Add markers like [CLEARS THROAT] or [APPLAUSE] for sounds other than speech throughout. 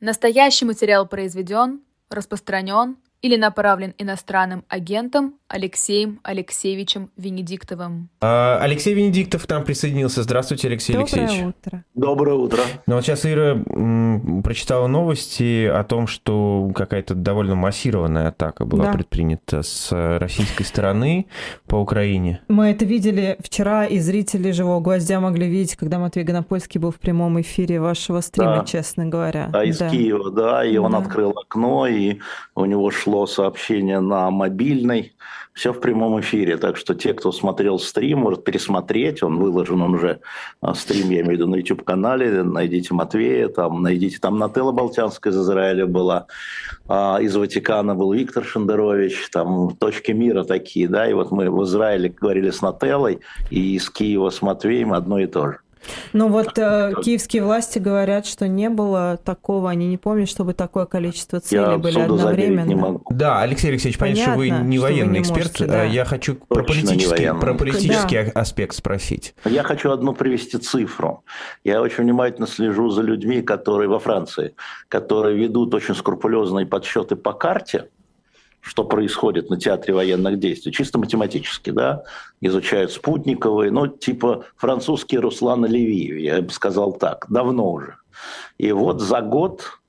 Настоящий материал произведен, распространен или направлен иностранным агентом Алексеем Алексеевичем Венедиктовым. А, Алексей Венедиктов к нам присоединился. Здравствуйте, Алексей Доброе Алексеевич. утро. Доброе утро. Ну вот сейчас Ира м, прочитала новости о том, что какая-то довольно массированная атака была Да. предпринята с российской стороны по Украине. Мы это видели вчера, и зрители «Живого гвоздя» могли видеть, когда Матвей Гонопольский был в прямом эфире вашего стрима, Да. честно говоря. А из Да. Киева, да, и он Да. открыл окно, и у него шло сообщение на мобильный. Все в прямом эфире, так что те, кто смотрел стрим, может пересмотреть, он выложен, он уже а, стрим, я имею в виду, на YouTube-канале, найдите Матвея, там, найдите, там Нателла Болтянская из Израиля была, а, из Ватикана был Виктор Шендерович, там точки мира такие, да, и вот мы в Израиле говорили с Нателлой, и из Киева с Матвеем одно и то же. Ну вот э, киевские власти говорят, что не было такого, они не помнят, чтобы такое количество целей Я были одновременно. не могу. Да, Алексей Алексеевич, понятно, что вы не что вы военный не эксперт. можете, да. а Я хочу про Точно не политический, военный. про политический аспект спросить. Я хочу одну привести цифру. Я очень внимательно слежу за людьми, которые во Франции, которые ведут очень скрупулезные подсчеты по карте, что происходит на театре военных действий, чисто математически, да, изучают спутниковые, ну, типа французский Руслан Оливиев, я бы сказал так, давно уже. И вот за год,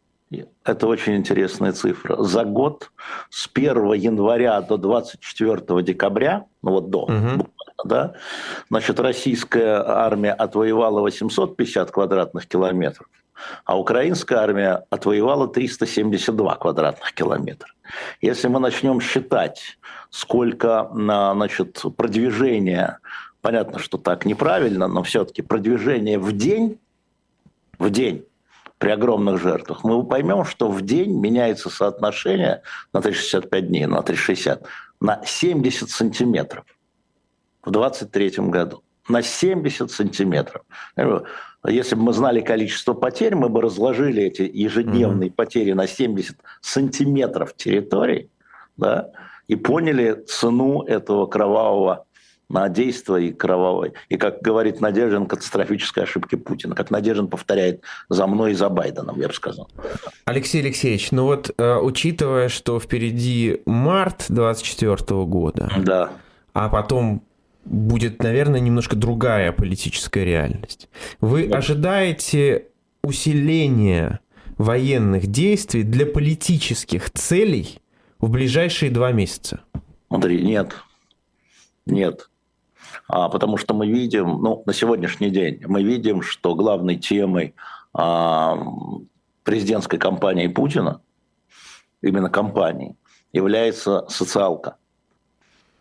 это очень интересная цифра, за год с 1 января до 24 декабря, ну вот до, буквально, да, значит, российская армия отвоевала 850 квадратных километров, а украинская армия отвоевала 372 квадратных километра. Если мы начнем считать, сколько на, значит, продвижения, понятно, что так неправильно, но все-таки продвижение в день, в день при огромных жертвах, мы поймем, что в день меняется соотношение на 365 дней, на 360, на 70 сантиметров в 23 году. На 70 сантиметров. Если бы мы знали количество потерь, мы бы разложили эти ежедневные потери на 70 сантиметров территории, да, и поняли цену этого кровавого действия и кровавой. И, как говорит Надеждин, катастрофической ошибки Путина. Как Надеждин повторяет за мной и за Байденом, я бы сказал. Алексей Алексеевич, ну вот э, учитывая, что впереди март 24 года, Да. а потом будет, наверное, немножко другая политическая реальность. Вы Да. ожидаете усиления военных действий для политических целей в ближайшие два месяца? Смотри, нет. Нет. А, потому что мы видим, ну, на сегодняшний день, мы видим, что главной темой а, президентской кампании Путина, именно кампании, является социалка,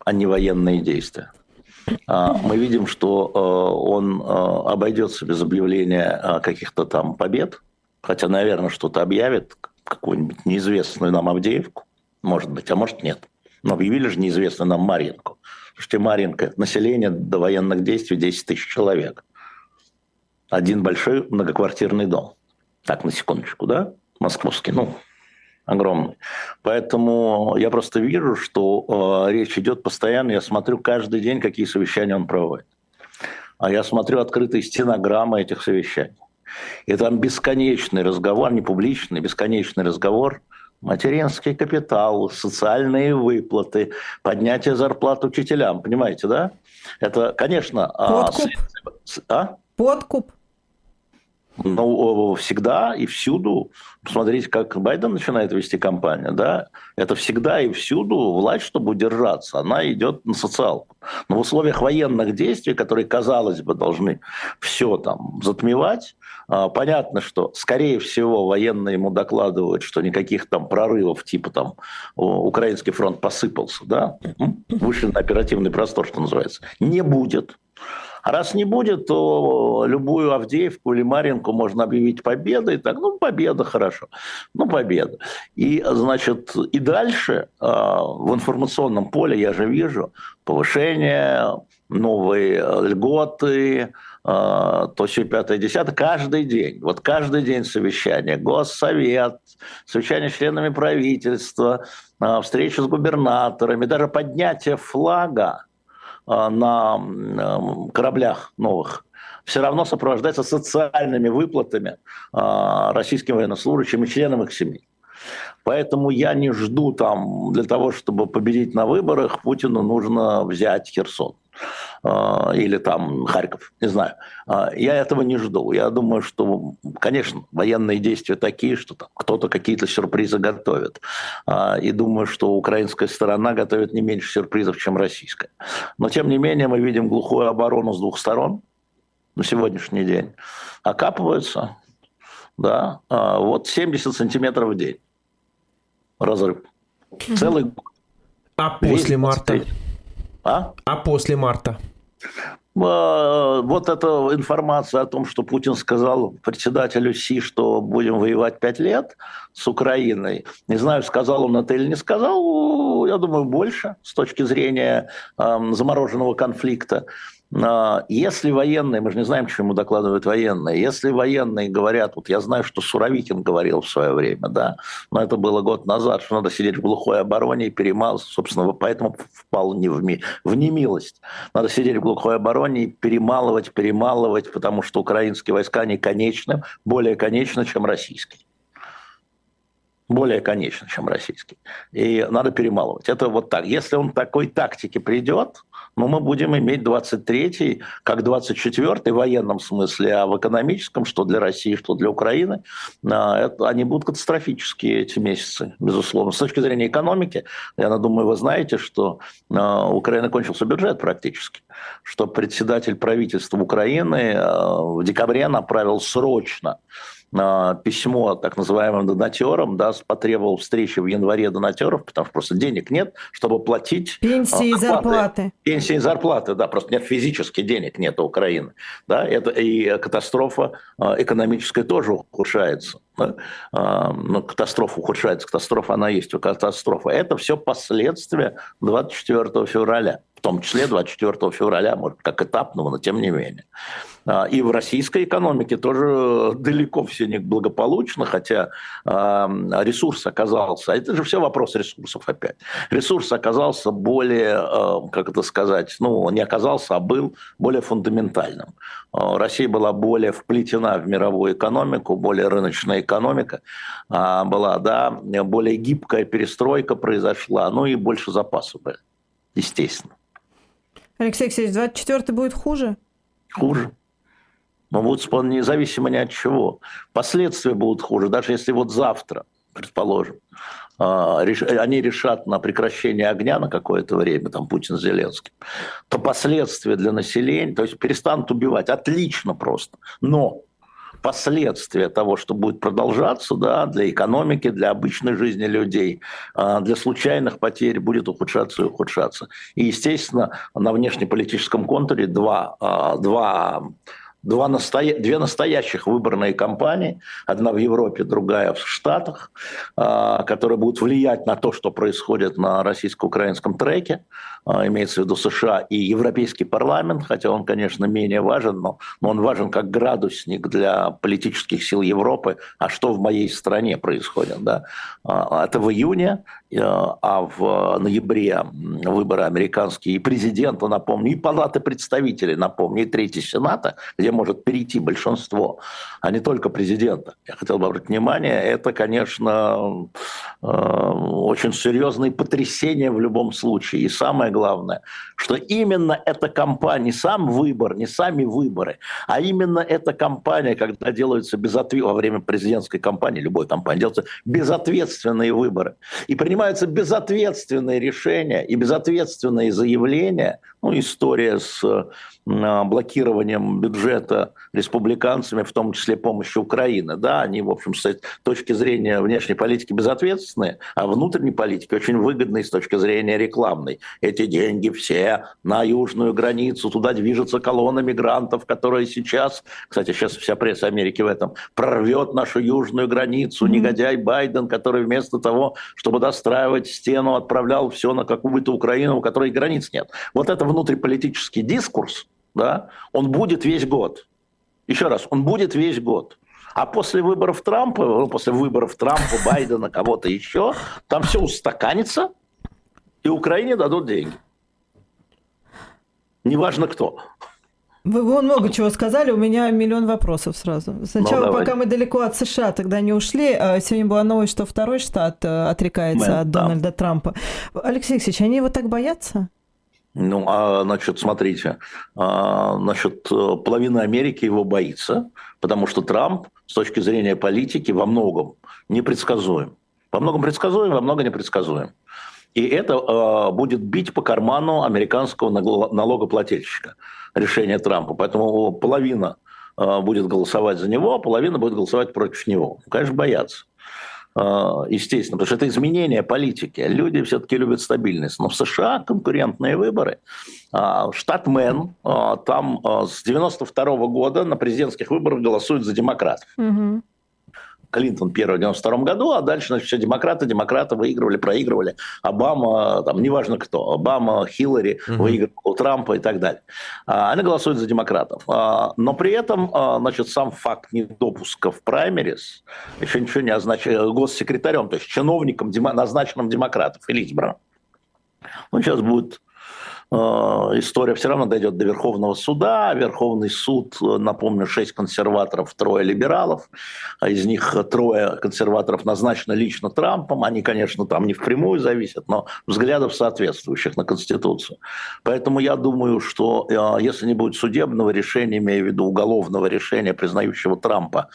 а не военные действия. А, мы видим, что а, он а, обойдется без объявления а, каких-то там побед, хотя, наверное, что-то объявит, какую-нибудь неизвестную нам Авдеевку, может быть, а может нет. Но объявили же неизвестно нам Маринку. Слушайте, Маринка, население до военных действий 10 тысяч человек. Один большой многоквартирный дом. Так, на секундочку, да? Московский, ну, огромный. Поэтому я просто вижу, что э, речь идет постоянно. Я смотрю каждый день, какие совещания он проводит. А я смотрю открытые стенограммы этих совещаний. И там бесконечный разговор, не публичный, бесконечный разговор материнский капитал, социальные выплаты, поднятие зарплат учителям, понимаете, да? Это, конечно... а, Подкуп. с- а? Подкуп. Ну, всегда и всюду. Посмотрите, как Байден начинает вести кампанию, да? Это всегда и всюду власть, чтобы удержаться, она идет на социалку. Но в условиях военных действий, которые, казалось бы, должны все там затмевать, а, понятно, что, скорее всего, военные ему докладывают, что никаких там прорывов, типа там украинский фронт посыпался, да? Вышли на оперативный простор, что называется. Не будет. А раз не будет, то любую Авдеевку или Маринку можно объявить победой. Так, ну, победа, хорошо. Ну, победа. И, значит, и дальше а, в информационном поле я же вижу повышение, новые э, льготы, а, то все пятое, десятое, каждый день. Вот каждый день совещание. Госсовет, совещание с членами правительства, а, встречи с губернаторами, даже поднятие флага на м, кораблях новых все равно сопровождается социальными выплатами а, российским военнослужащим и членам их семей. Поэтому я не жду там, для того, чтобы победить на выборах, Путину нужно взять Херсон а, или там Харьков, не знаю. А, я этого не жду. Я думаю, что, конечно, военные действия такие, что там кто-то какие-то сюрпризы готовит. А, и думаю, что украинская сторона готовит не меньше сюрпризов, чем российская. Но, тем не менее, мы видим глухую оборону с двух сторон на сегодняшний день. Окапываются, да, вот 70 сантиметров в день разрыв. Целый год. А после марта? А? А после марта? А, вот эта информация о том, что Путин сказал председателю Си, что будем воевать пять лет с Украиной. Не знаю, сказал он это или не сказал, я думаю, больше с точки зрения э, замороженного конфликта. А, если военные, мы же не знаем, чему докладывают военные, если военные говорят, вот я знаю, что Суровикин говорил в свое время, да, но это было год назад, что надо сидеть в глухой обороне и перемалывать, собственно, поэтому впал не в, ми, в немилость. Надо сидеть в глухой обороне и перемалывать, перемалывать, потому что украинские войска не конечны, более конечны, чем российские более конечно, чем российский. И надо перемалывать. Это вот так. Если он такой тактике придет, ну, мы будем иметь 23-й, как 24-й в военном смысле, а в экономическом, что для России, что для Украины, а, это, они будут катастрофические эти месяцы, безусловно. С точки зрения экономики, я думаю, вы знаете, что а, у Украины кончился бюджет практически, что председатель правительства Украины а, в декабре направил срочно письмо так называемым донатерам, да, потребовал встречи в январе донатеров, потому что просто денег нет, чтобы платить... Пенсии и зарплаты. Пенсии и зарплаты, да, просто нет физически денег нет у Украины. Да, это, и катастрофа а, экономическая тоже ухудшается. Да? А, но катастрофа ухудшается, катастрофа она есть, катастрофа. Это все последствия 24 февраля в том числе 24 февраля, может, как этапного, но тем не менее. А, и в российской экономике тоже далеко все не благополучно, хотя а, ресурс оказался, а это же все вопрос ресурсов опять, ресурс оказался более, а, как это сказать, ну, не оказался, а был более фундаментальным. Россия была более вплетена в мировую экономику, более рыночная экономика была, да, более гибкая перестройка произошла, ну и больше запасов были, естественно. Алексей Алексеевич, 24 будет хуже? Хуже. Будут независимо ни от чего. Последствия будут хуже. Даже если вот завтра, предположим, а, они решат на прекращение огня на какое-то время, там Путин с Зеленским, то последствия для населения, то есть перестанут убивать. Отлично просто. Но последствия того, что будет продолжаться, да, для экономики, для обычной жизни людей, а, для случайных потерь будет ухудшаться и ухудшаться. И, естественно, на внешнеполитическом контуре два, а, два два настоя... две настоящих выборные кампании, одна в Европе, другая в Штатах, а, которые будут влиять на то, что происходит на российско-украинском треке, имеется в виду США и Европейский парламент, хотя он, конечно, менее важен, но, он важен как градусник для политических сил Европы, а что в моей стране происходит. Да? А, это в июне, а в ноябре выборы американские и президента, напомню, и палаты представителей, напомню, и Третий Сената, где может перейти большинство, а не только президента. Я хотел бы обратить внимание, это, конечно, э, очень серьезные потрясения в любом случае. И самое главное, что именно эта кампания, сам выбор, не сами выборы, а именно эта кампания, когда делаются безответ... во время президентской кампании, любой кампании, делаются безответственные выборы. И принимаются безответственные решения и безответственные заявления, ну, история с блокированием бюджета республиканцами, в том числе помощью Украины. Да, они, в общем, с точки зрения внешней политики безответственные, а внутренней политики очень выгодные с точки зрения рекламной. Эти деньги все на южную границу, туда движется колонна мигрантов, которая сейчас, кстати, сейчас вся пресса Америки в этом, прорвет нашу южную границу, негодяй Байден, который вместо того, чтобы достраивать стену, отправлял все на какую-то Украину, у которой границ нет. Вот это внутриполитический дискурс, да, он будет весь год. Еще раз, он будет весь год. А после выборов Трампа, ну, после выборов Трампа, Байдена, кого-то еще, там все устаканится, и Украине дадут деньги. Неважно кто. Вы вон много чего сказали, у меня миллион вопросов сразу. Сначала, Ну, пока мы далеко от США тогда не ушли, а сегодня была новость, что второй штат э, отрекается Мэн, от да. Дональда Трампа. Алексей Алексеевич, они его так боятся? Ну, а, значит, смотрите, а, значит, э, половина Америки его боится, потому что Трамп с точки зрения политики во многом непредсказуем. Во многом предсказуем, во многом непредсказуем. И это э, будет бить по карману американского налогоплательщика решение Трампа. Поэтому половина э, будет голосовать за него, а половина будет голосовать против него. Ну, Конечно, боятся. Э, Естественно, потому что это изменение политики. Люди все-таки любят стабильность. Но в США конкурентные выборы. А, Штат Мэн, а, там а, с 92 года на президентских выборах голосуют за демократов. Мгм. Клинтон первый в 92 году, а дальше, значит, все демократы, демократы выигрывали, проигрывали. Обама, там, неважно кто, Обама, Хиллари Мгм. выигрывал у Трампа и так далее. А, Они голосуют за демократов. А, Но при этом, а, значит, сам факт недопуска в праймерис еще ничего не означает госсекретарем, то есть чиновником, назначенным демократов или избранным. Он сейчас будет история все равно дойдет до Верховного суда. Верховный суд, э, напомню, шесть консерваторов, трое либералов. А из них трое консерваторов назначено лично Трампом. Они, конечно, там не впрямую зависят, но взглядов соответствующих на Конституцию. Поэтому я думаю, что э, если не будет судебного решения, имею в виду уголовного решения, признающего Трампа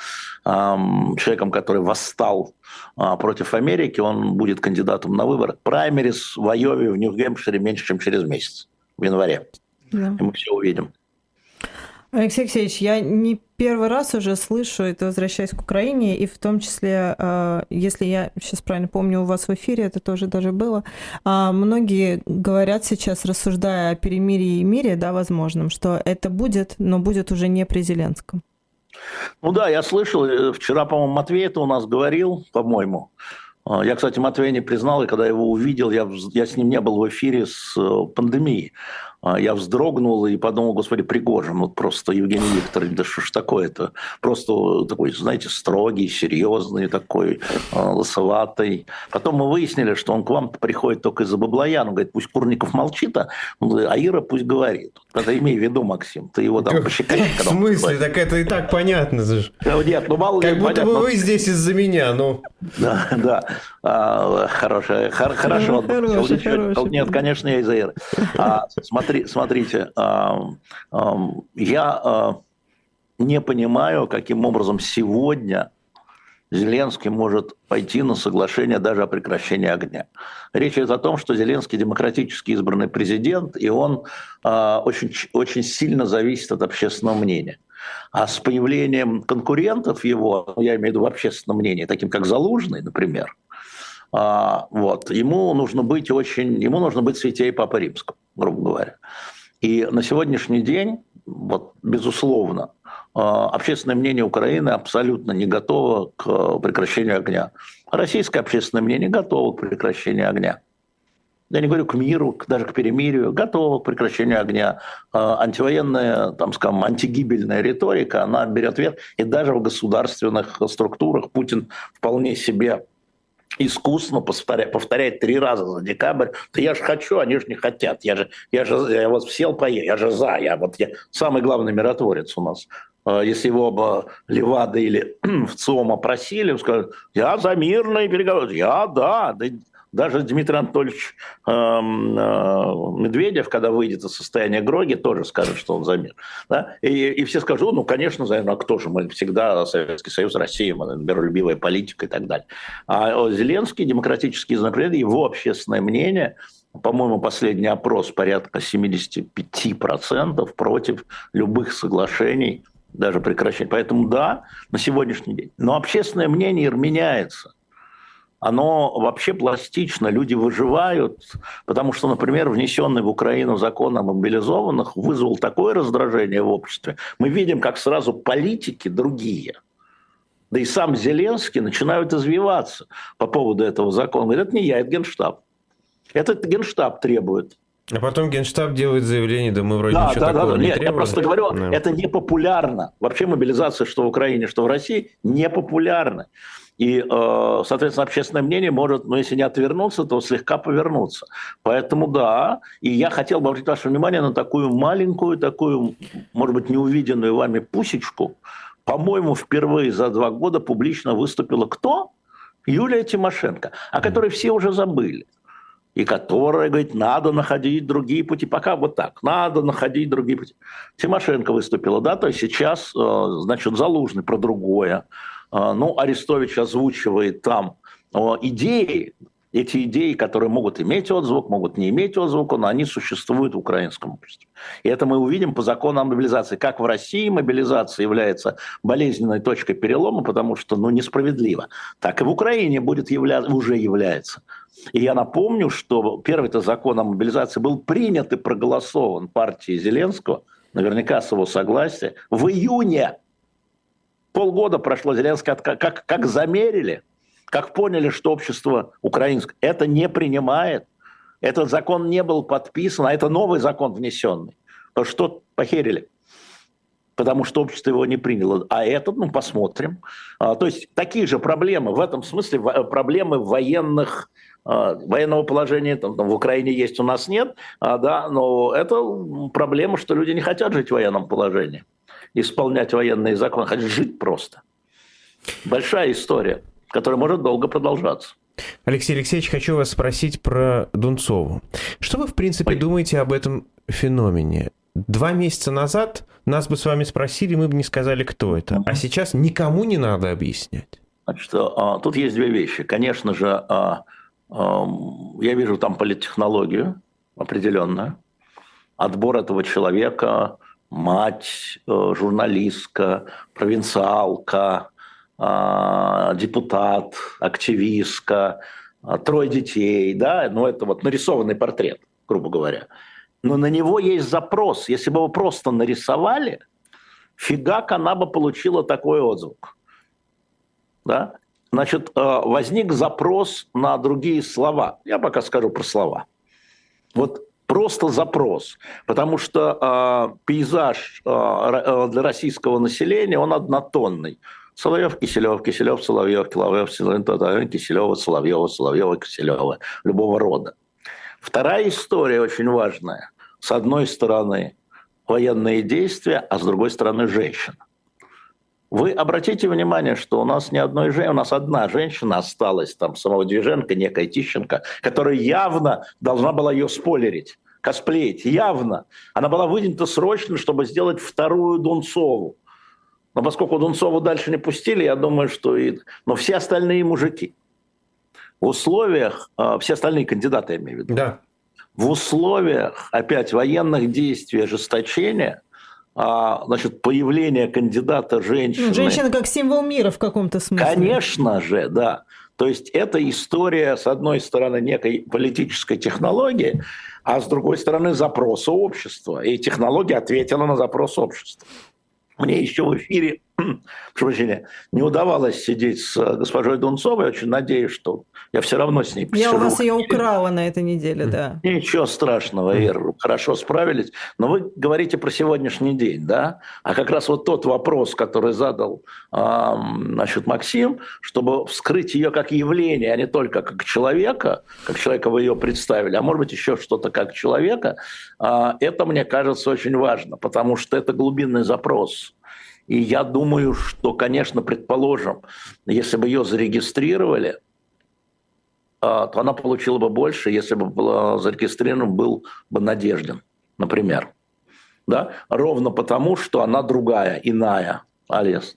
человеком, который восстал против Америки, он будет кандидатом на выборы. Праймерис в Айове, в Нью-Гэмпшире меньше, чем через месяц, в январе. Да. И мы все увидим. Алексей Алексеевич, я не первый раз уже слышу это, возвращаясь к Украине, и в том числе, э, если я сейчас правильно помню, у вас в эфире это тоже даже было, а, многие говорят сейчас, рассуждая о перемирии и мире, да, возможном, что это будет, но будет уже не при Зеленском. Ну да, я слышал, э, вчера, по-моему, Матвей это у нас говорил, по-моему. А, Я, кстати, Матвея не признал, и когда его увидел, я, я с ним не был в эфире с э, пандемией. А, Я вздрогнул и подумал, господи, Пригожин, вот просто Евгений Викторович, да что ж такое-то? Просто такой, знаете, строгий, серьезный такой, э, лысоватый. Потом мы выяснили, что он к вам приходит только из-за Баблояна. Он говорит, пусть Курников молчит, а, а Ира пусть говорит. Это имей в виду, Максим, ты его там Как- пощекочи, [LAUGHS] В смысле? Так это и так понятно же. Ну, Нет, ну мало ли Как будто понятно. бы вы здесь из-за меня, ну. Да, да. А, хорошо, хор- хорошо. Хороший, хороший. Нет, конечно, я из Иры. А, смотри, смотрите, а, ам, я а, не понимаю, каким образом сегодня Зеленский может пойти на соглашение даже о прекращении огня. Речь идет о том, что Зеленский демократически избранный президент, и он а, очень, очень сильно зависит от общественного мнения. А с появлением конкурентов его, я имею в виду в общественном мнении, таким как Залужный, например, а, вот, ему нужно быть очень, ему нужно быть святей Папы Римского, грубо говоря. И на сегодняшний день, вот, безусловно, а, общественное мнение Украины абсолютно не готово к прекращению огня. Российское общественное мнение готово к прекращению огня. Я не говорю к миру, даже к перемирию, готово к прекращению огня. А, Антивоенная, там, скажем, антигибельная риторика, она берет верх. И даже в государственных структурах Путин вполне себе искусно повторяет, повторяет три раза за декабрь. Да я же хочу, они же не хотят. Я же, я же я вот сел поел, я же за. Я, вот, я самый главный миротворец у нас. А, Если его бы Левада или [CLEARS THROAT] в ЦИОМа просили, он скажет, я за мирные переговоры. Я, да. да даже Дмитрий Анатольевич эм, э, Медведев, когда выйдет из состояния Гроги, тоже скажет, что он за мир. Да? И, и все скажут, ну, конечно, за мир. Ну, а кто же? Мы всегда Советский Союз, Россия, мы, миролюбивая политика и так далее. А Зеленский, демократический знакомый, его общественное мнение, по-моему, последний опрос порядка 75% против любых соглашений, даже прекращения. Поэтому да, на сегодняшний день. Но общественное мнение меняется оно вообще пластично, люди выживают, потому что, например, внесенный в Украину закон о мобилизованных вызвал такое раздражение в обществе. Мы видим, как сразу политики другие, да и сам Зеленский начинают извиваться по поводу этого закона. Говорят, это не я, это Генштаб. Этот Генштаб требует. А потом Генштаб делает заявление, да мы вроде Да, ничего да, да, такого да. не Нет, я требуем. просто говорю, Да. это не популярно. Вообще мобилизация, что в Украине, что в России, не популярна. И, э, соответственно, общественное мнение может, ну, если не отвернуться, то слегка повернуться. Поэтому да, и я хотел бы обратить ваше внимание на такую маленькую, такую, может быть, неувиденную вами пусечку. По-моему, впервые за два года публично выступила кто? Юлия Тимошенко, о которой все уже забыли и которая говорит, надо находить другие пути. Пока вот так, надо находить другие пути. Тимошенко выступила, да, то есть сейчас, э, значит, Залужный про другое. Э, ну, Арестович озвучивает там э, идеи, эти идеи, которые могут иметь отзвук, могут не иметь отзвука, но они существуют в украинском обществе. И это мы увидим по закону о мобилизации. Как в России мобилизация является болезненной точкой перелома, потому что ну, несправедливо, так и в Украине будет являться, уже является. И я напомню, что первый-то закон о мобилизации был принят и проголосован партией Зеленского, наверняка с его согласия, в июне. Полгода прошло, Зеленский как, как, как замерили – как поняли, что общество украинское это не принимает, этот закон не был подписан, а это новый закон внесенный, то что похерили? потому что общество его не приняло. А этот, ну, посмотрим. А, то есть такие же проблемы, в этом смысле проблемы военных, военного положения там, там, в Украине есть, у нас нет, а, да, но это проблема, что люди не хотят жить в военном положении, исполнять военные законы, хотят жить просто. Большая история который может долго продолжаться. Алексей Алексеевич, хочу вас спросить про Дунцову. Что вы, в принципе, Ой. думаете об этом феномене? Два месяца назад нас бы с вами спросили, мы бы не сказали, кто это. А сейчас никому не надо объяснять. Значит, а, тут есть две вещи. Конечно же, а, а, я вижу там политтехнологию определенную. Отбор этого человека, мать, э, журналистка, провинциалка, а, депутат, активистка, а, трое детей, да, ну это вот нарисованный портрет, грубо говоря. Но на него есть запрос. Если бы его просто нарисовали, фигак она бы получила такой отзвук. Да? Значит, а, возник запрос на другие слова. Я пока скажу про слова. Вот просто запрос, потому что э, пейзаж э, для российского населения, он однотонный. Соловьев, Киселев, Киселев, Соловьев, Киловьев, Татарин, Киселева, Соловьева, Соловьева, Киселева, любого рода. Вторая история очень важная. С одной стороны военные действия, а с другой стороны женщина. Вы обратите внимание, что у нас ни одной женщины, у нас одна женщина осталась, там, самого Движенко, некая Тищенко, которая явно должна была ее спойлерить, косплеить, явно. Она была выдвинута срочно, чтобы сделать вторую Дунцову. Но поскольку Дунцову дальше не пустили, я думаю, что и... Но все остальные мужики. В условиях, а, все остальные кандидаты, я имею в виду, да. в условиях, опять, военных действий, ожесточения, а, значит, появление кандидата женщины... Ну, женщина как символ мира в каком-то смысле. Конечно же, да. То есть это история, с одной стороны, некой политической технологии, а с другой стороны, запроса общества. И технология ответила на запрос общества. Мне еще в эфире, прошу прощения, не удавалось сидеть с э, госпожой Дунцовой. Очень надеюсь, что я все равно с ней посижу. Я у вас ее украла на этой неделе, да. Ничего страшного, Ир, хорошо справились. Но вы говорите про сегодняшний день, да? А как раз вот тот вопрос, который задал значит, Максим, чтобы вскрыть ее как явление, а не только как человека, как человека вы ее представили, а может быть еще что-то как человека, а, это, мне кажется, очень важно, потому что это глубинный запрос и я думаю, что, конечно, предположим, если бы ее зарегистрировали, а, то она получила бы больше, если бы была зарегистрирован был бы Надеждин, например. Да? Ровно потому, что она другая, иная, Алис.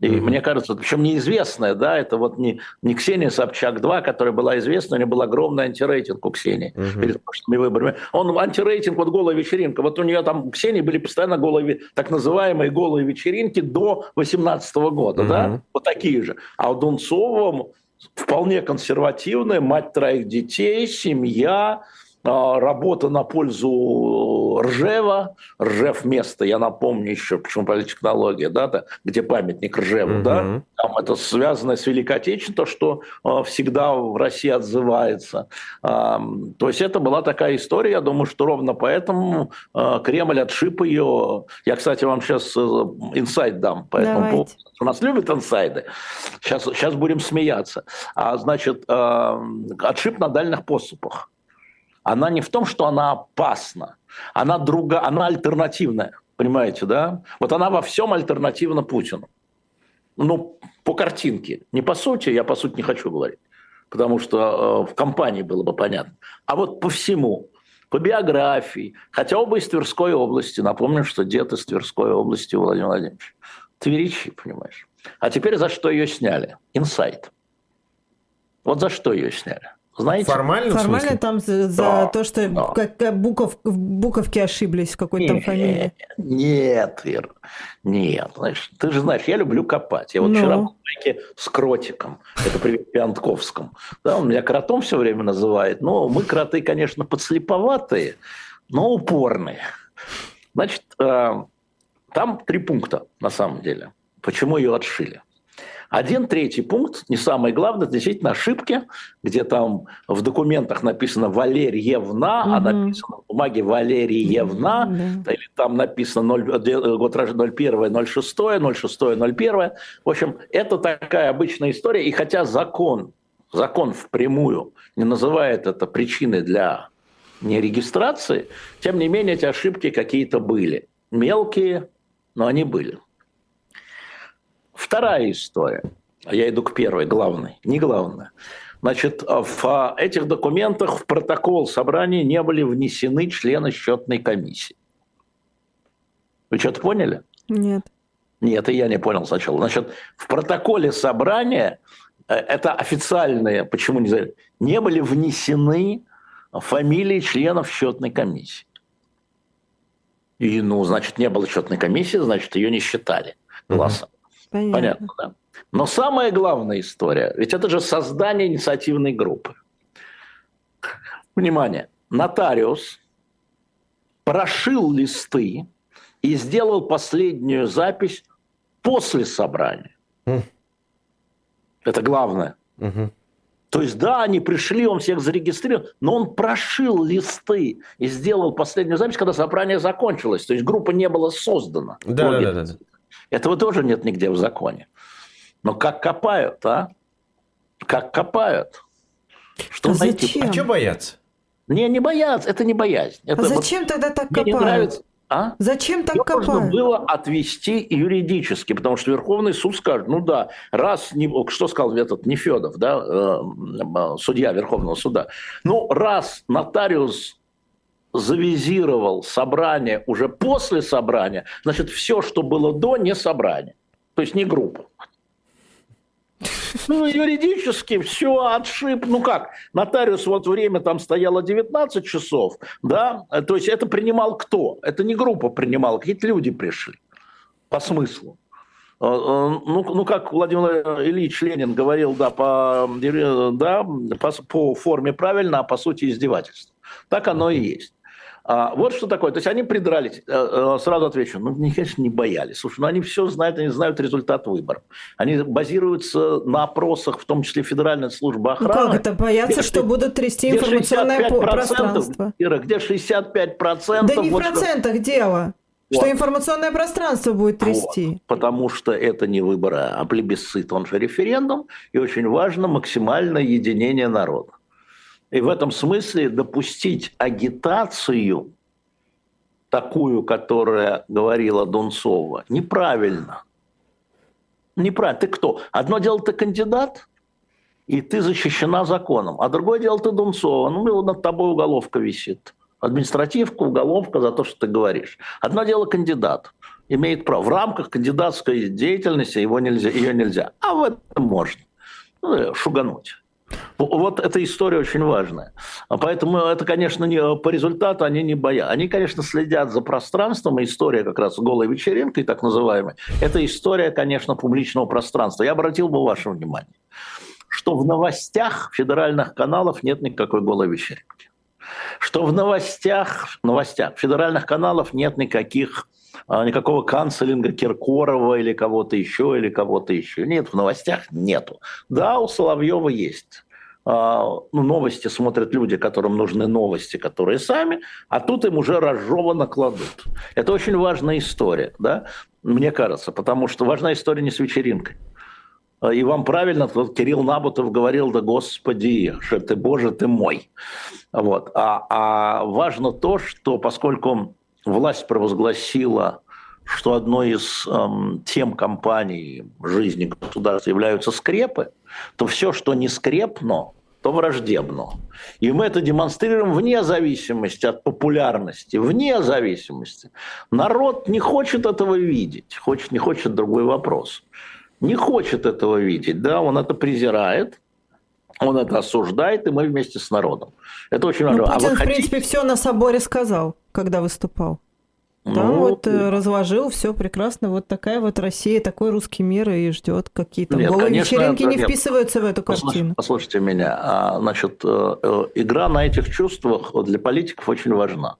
И mm-hmm. мне кажется, причем неизвестная, да, это вот не, не Ксения Собчак-2, которая была известна, у нее был огромный антирейтинг у Ксении mm-hmm. перед прошлыми выборами. Он антирейтинг, вот голая вечеринка. Вот у нее там, у Ксении были постоянно голые, так называемые голые вечеринки до 18 года, mm-hmm. да, вот такие же. А у Дунцова вполне консервативная, мать троих детей, семья, работа на пользу Ржева, Ржев место, я напомню еще, почему политтехнология, да, где памятник Ржеву, угу. да, там это связано с Великой Отечественной, то, что а, всегда в России отзывается. А, то есть это была такая история, я думаю, что ровно поэтому Кремль отшиб ее. Я, кстати, вам сейчас э, инсайт дам по этому поводу. У нас любят инсайды. Сейчас, сейчас будем смеяться. А, значит, отшиб на дальних поступах она не в том, что она опасна, она друга, она альтернативная, понимаете, да? Вот она во всем альтернативна Путину. Ну, по картинке, не по сути, я по сути не хочу говорить, потому что э, в компании было бы понятно. А вот по всему, по биографии, хотя оба из Тверской области, напомню, что дед из Тверской области Владимир Владимирович. Тверичи, понимаешь. А теперь за что ее сняли? Инсайт. Вот за что ее сняли? Знаете? Формально? Формально там за, за да, то, что да. как, буков, буковки ошиблись в какой-то там фамилии. Нет, Вера, нет. Знаешь, ты же знаешь, я люблю копать. Я вот ну. вчера был с кротиком, это при Пиантковском. Да, он меня кротом все время называет. Но мы кроты, конечно, подслеповатые, но упорные. Значит, э, там три пункта на самом деле. Почему ее отшили? Один третий пункт, не самый главный, действительно ошибки, где там в документах написано Валерьевна, угу. а написано в бумаге Валерьевна, да. или там написано 0, год рождения 01, 06, 06, 01. В общем, это такая обычная история. И хотя закон, закон впрямую не называет это причиной для нерегистрации, тем не менее эти ошибки какие-то были. Мелкие, но они были. Вторая история. Я иду к первой, главной. Не главная. Значит, в этих документах в протокол собрания не были внесены члены счетной комиссии. Вы что-то поняли? Нет. Нет, и я не понял сначала. Значит, в протоколе собрания, э, это официальные, почему не не были внесены фамилии членов счетной комиссии. И, ну, значит, не было счетной комиссии, значит, ее не считали голосом. Угу. Понятно. Понятно, да. Но самая главная история, ведь это же создание инициативной группы. Внимание, нотариус прошил листы и сделал последнюю запись после собрания. Mm. Это главное. Mm-hmm. То есть, да, они пришли, он всех зарегистрировал, но он прошил листы и сделал последнюю запись, когда собрание закончилось. То есть группа не была создана. Да, да, да, да. Этого тоже нет нигде в законе. Но как копают, а? Как копают? Что а найти? Зачем? А что бояться? Не, не бояться, это не боязнь. Это а зачем вот, тогда так копают? Мне не нравится. А? Зачем так Ее копают? Нужно было отвести юридически, потому что Верховный суд скажет, ну да, раз, не, что сказал этот Нефедов, да, э, э, судья Верховного суда, ну раз нотариус завизировал собрание уже после собрания, значит, все, что было до, не собрание. То есть не группа. Ну, юридически все отшиб. Ну как, нотариус вот время там стояло 19 часов, да, то есть это принимал кто? Это не группа принимала, какие-то люди пришли по смыслу. Э, э, ну, ну, как Владимир Ильич Ленин говорил, да, по, да, по, по форме правильно, а по сути издевательство. Так оно и есть. А, вот что такое. То есть они придрались. Э, э, сразу отвечу. Ну, они, конечно, не боялись. Слушай, ну они все знают, они знают результат выборов. Они базируются на опросах, в том числе Федеральной службы охраны. Ну как это? Боятся, что будут трясти информационное пространство? Ира, где 65%? Да не в процентах что... дело. Вот. Что информационное пространство будет трясти. Вот. Потому что это не выборы, а плебисцит, он же референдум. И очень важно максимальное единение народа. И в этом смысле допустить агитацию, такую, которая говорила Дунцова, неправильно. Неправильно. Ты кто? Одно дело, ты кандидат, и ты защищена законом. А другое дело, ты Дунцова. Ну, над тобой уголовка висит. Административка, уголовка за то, что ты говоришь. Одно дело кандидат. Имеет право. В рамках кандидатской деятельности его нельзя, ее нельзя. А в этом можно. Ну, шугануть. Вот эта история очень важная. А поэтому это, конечно, не, по результату они не боятся. Они, конечно, следят за пространством. История как раз голой вечеринкой, так называемой, это история, конечно, публичного пространства. Я обратил бы ваше внимание, что в новостях федеральных каналов нет никакой голой вечеринки. Что в новостях, новостях федеральных каналов нет никаких никакого канцелинга Киркорова или кого-то еще, или кого-то еще. Нет, в новостях нету. Да, у Соловьева есть. А, ну, новости смотрят люди, которым нужны новости, которые сами, а тут им уже разжевано кладут. Это очень важная история, да, мне кажется, потому что важная история не с вечеринкой. А, и вам правильно, вот Кирилл Набутов говорил, да господи, что ты, боже, ты мой. Вот. А, а важно то, что поскольку власть провозгласила, что одной из эм, тем компаний жизни государства являются скрепы, то все, что не скрепно, то враждебно. И мы это демонстрируем вне зависимости от популярности, вне зависимости. Народ не хочет этого видеть, хочет, не хочет другой вопрос. Не хочет этого видеть, да, он это презирает, он это осуждает, и мы вместе с народом. Это очень важно. Ну, Путин, а в хотите... принципе, все на соборе сказал, когда выступал. Да, ну, вот э, разложил, все прекрасно. Вот такая вот Россия, такой русский мир и ждет какие-то нет, голые конечно, вечеринки не нет. вписываются в эту картину. Послушайте меня, а, значит, э, э, игра на этих чувствах для политиков очень важна.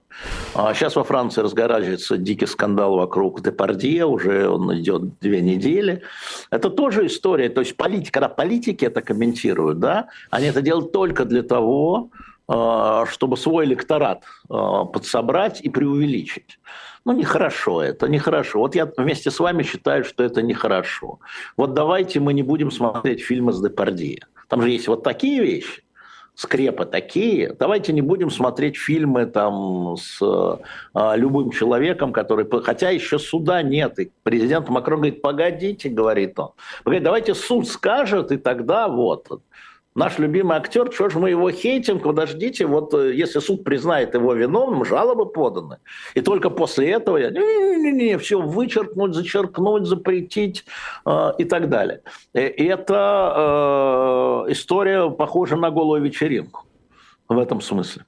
Сейчас а, во Франции разгораживается дикий скандал вокруг Депардье, уже он идет две недели. Это тоже история, то есть политика, когда политики это комментируют, да, они это делают только для того, чтобы свой электорат подсобрать и преувеличить. Ну, нехорошо это, нехорошо. Вот я вместе с вами считаю, что это нехорошо. Вот давайте мы не будем смотреть фильмы с Депардье. Там же есть вот такие вещи, скрепы такие. Давайте не будем смотреть фильмы там с а, любым человеком, который... Хотя еще суда нет. И президент Макрон говорит, погодите, говорит он. Говорит, давайте суд скажет, и тогда вот. Наш любимый актер, что же мы его хейтим, подождите, вот э, если суд признает его виновным, жалобы поданы. И только после этого я, не-не-не, все вычеркнуть, зачеркнуть, запретить э, и так далее. И это э, история похожа на голую вечеринку в этом смысле.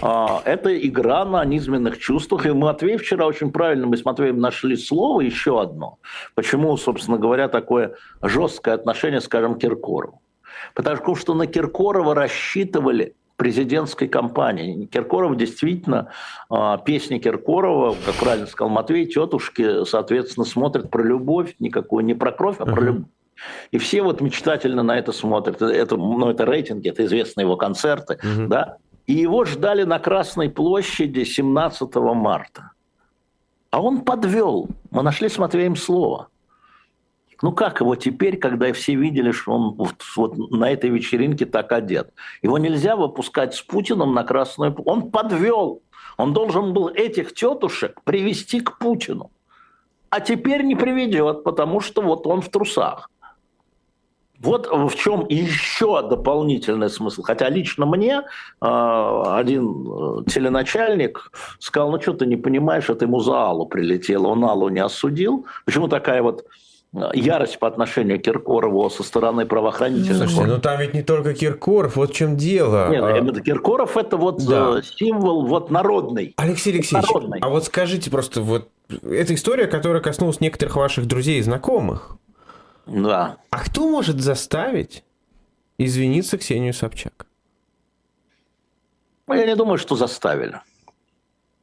А, это игра на низменных чувствах. И Матвей вчера очень правильно, мы с Матвеем нашли слово еще одно. Почему, собственно говоря, такое жесткое отношение, скажем, к Киркорову. Потому что на Киркорова рассчитывали президентской кампании. Киркоров действительно, а, песни Киркорова, как правильно сказал Матвей, тетушки, соответственно, смотрят про любовь, никакую не про кровь, а про любовь. И все вот мечтательно на это смотрят. Это, ну, это рейтинги, это известные его концерты. uh Да? И его ждали на Красной площади 17 марта. А он подвел. Мы нашли с Матвеем слово. Ну как его теперь, когда все видели, что он вот, вот на этой вечеринке так одет? Его нельзя выпускать с Путиным на Красную Он подвел. Он должен был этих тетушек привести к Путину. А теперь не приведет, потому что вот он в трусах. Вот в чем еще дополнительный смысл. Хотя лично мне э, один теленачальник сказал, ну что ты не понимаешь, это ему за Аллу прилетело, он Аллу не осудил. Почему такая вот ярость по отношению к Киркорову со стороны правоохранительных. Слушайте, ну там ведь не только Киркоров, вот в чем дело. Нет, а... это Киркоров это вот да. Э, символ вот народный. Алексей Алексеевич, народный. а вот скажите просто, вот эта история, которая коснулась некоторых ваших друзей и знакомых. Да. А кто может заставить извиниться Ксению Собчак? Ну, я не думаю, что заставили.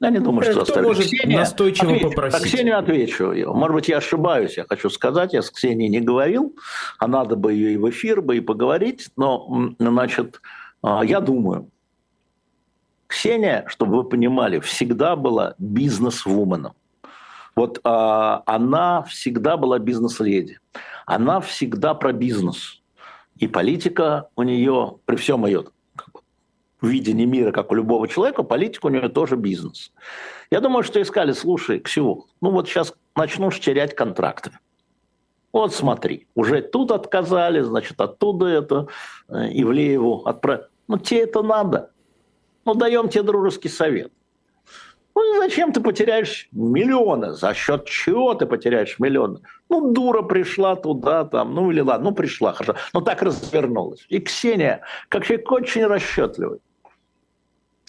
Я не думаю, что Кто может Ксения, настойчиво отвечу, попросить? Ксению отвечу. Может быть, я ошибаюсь, я хочу сказать, я с Ксенией не говорил, а надо бы ее и в эфир бы и поговорить, но, значит, а, я думаю, Ксения, чтобы вы понимали, всегда была бизнес-вуменом. Вот а, она всегда была бизнес-леди. Она всегда про бизнес. И политика у нее, при всем ее видении мира, как у любого человека, политика у него тоже бизнес. Я думаю, что искали, слушай, Ксю, ну вот сейчас начнешь терять контракты. Вот смотри, уже тут отказали, значит, оттуда это э, Ивлееву отправили. Ну, тебе это надо. Ну, даем тебе дружеский совет. Ну, зачем ты потеряешь миллионы? За счет чего ты потеряешь миллионы? Ну, дура пришла туда, там, ну, или ладно, ну, пришла, хорошо. Ну, так развернулась. И Ксения, как человек очень расчетливый,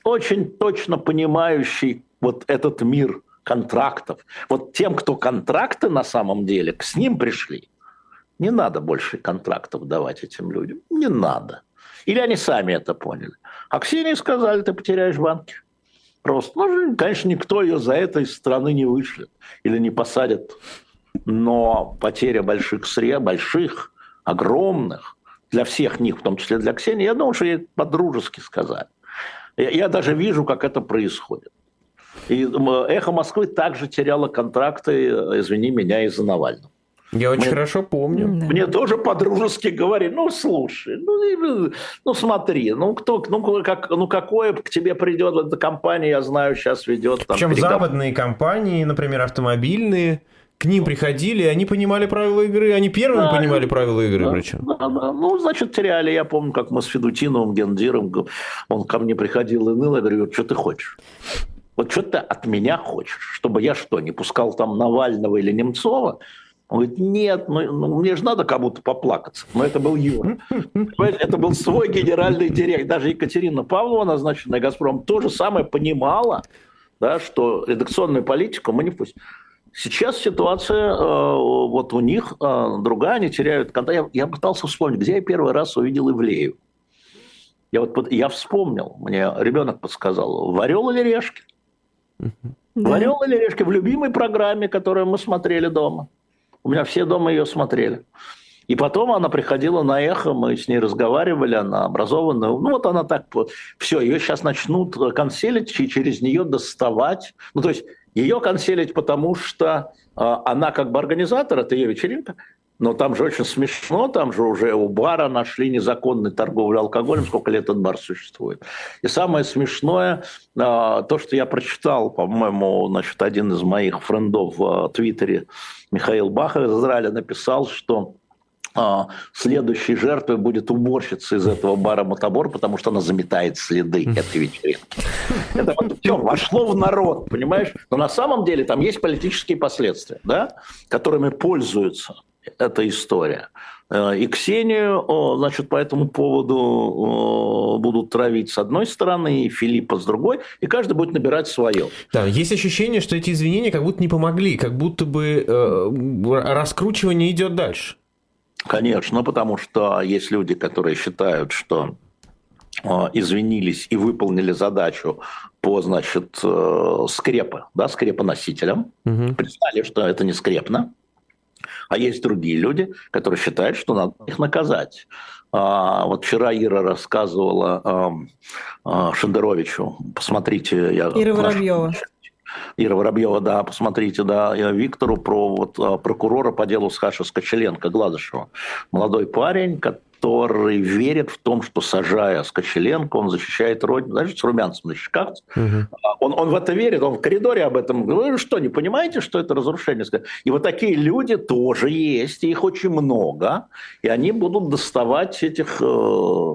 очень точно понимающий вот этот мир контрактов. Вот тем, кто контракты на самом деле, с ним пришли. Не надо больше контрактов давать этим людям. Не надо. Или они сами это поняли. А Ксении сказали, ты потеряешь банки. Просто. Ну, конечно, никто ее за это из страны не вышлет или не посадит. Но потеря больших средств, больших, огромных, для всех них, в том числе для Ксении, я думаю, что ей по-дружески сказали. Я, я даже вижу, как это происходит. И «Эхо Москвы» также теряло контракты, извини меня, из-за Навального. Я очень мне, хорошо помню. Мне тоже по-дружески говорили, ну, слушай, ну, ну смотри, ну, кто, ну, как, ну, какое к тебе придет эта компания, я знаю, сейчас ведет... Там, Причем перегов... западные компании, например, автомобильные, к ним приходили, они понимали правила игры, они первыми да, понимали правила игры да, причем. Да, да. Ну, значит, теряли. Я помню, как мы с Федутиновым, Гендиром, он ко мне приходил и ныл, я говорю, что ты хочешь? Вот что ты от меня хочешь? Чтобы я что, не пускал там Навального или Немцова? Он говорит, нет, ну, ну мне же надо кому-то поплакаться. Но это был Юра. Это был свой генеральный директор. Даже Екатерина Павлова, назначенная «Газпром», то же самое понимала, да, что редакционную политику мы не пустим. Сейчас ситуация э, вот у них э, другая, они теряют контакт. Я, я пытался вспомнить, где я первый раз увидел Ивлеев. Я вот я вспомнил, мне ребенок подсказал, в «Орел или решки». Да. В «Орел или решки» в любимой программе, которую мы смотрели дома. У меня все дома ее смотрели. И потом она приходила на эхо, мы с ней разговаривали, она образованная. Ну вот она так, все, ее сейчас начнут канцелить и через нее доставать. Ну то есть ее канцелить, потому что э, она как бы организатор, это ее вечеринка, но там же очень смешно, там же уже у бара нашли незаконный торговлю алкоголем, сколько лет этот бар существует. И самое смешное, а, то, что я прочитал, по-моему, значит, один из моих френдов в Твиттере, Михаил Бахов из Израиля, написал, что а, следующей жертвой будет уборщица из этого бара Мотобор, потому что она заметает следы этой вечеринки. Это вот все вошло в народ, понимаешь? Но на самом деле там есть политические последствия, да, которыми пользуются эта история. Э, и Ксению, значит, по этому поводу будут травить с одной стороны, и Филиппа с другой, и каждый будет набирать свое. Да, есть ощущение, что эти извинения как будто не помогли, как будто бы э, раскручивание идет дальше. Конечно, потому что есть люди, которые считают, что э, извинились и выполнили задачу по, значит, э, скрепы, да, скрепоносителям, угу. признали, что это не скрепно, а есть другие люди, которые считают, что надо их наказать. А, вот вчера Ира рассказывала а, а, Шендеровичу, посмотрите, я Ира Воробьева. Ира Воробьева, да, посмотрите, да, Виктору про вот, а, прокурора по делу с Хаша Скочеленко, Гладышева. Молодой парень, который верит в том, что сажая Скочеленко, он защищает Родину, знаешь, с румянцем на щеках. Угу. Он, он в это верит, он в коридоре об этом говорит, вы что, не понимаете, что это разрушение? И вот такие люди тоже есть, их очень много, и они будут доставать этих э,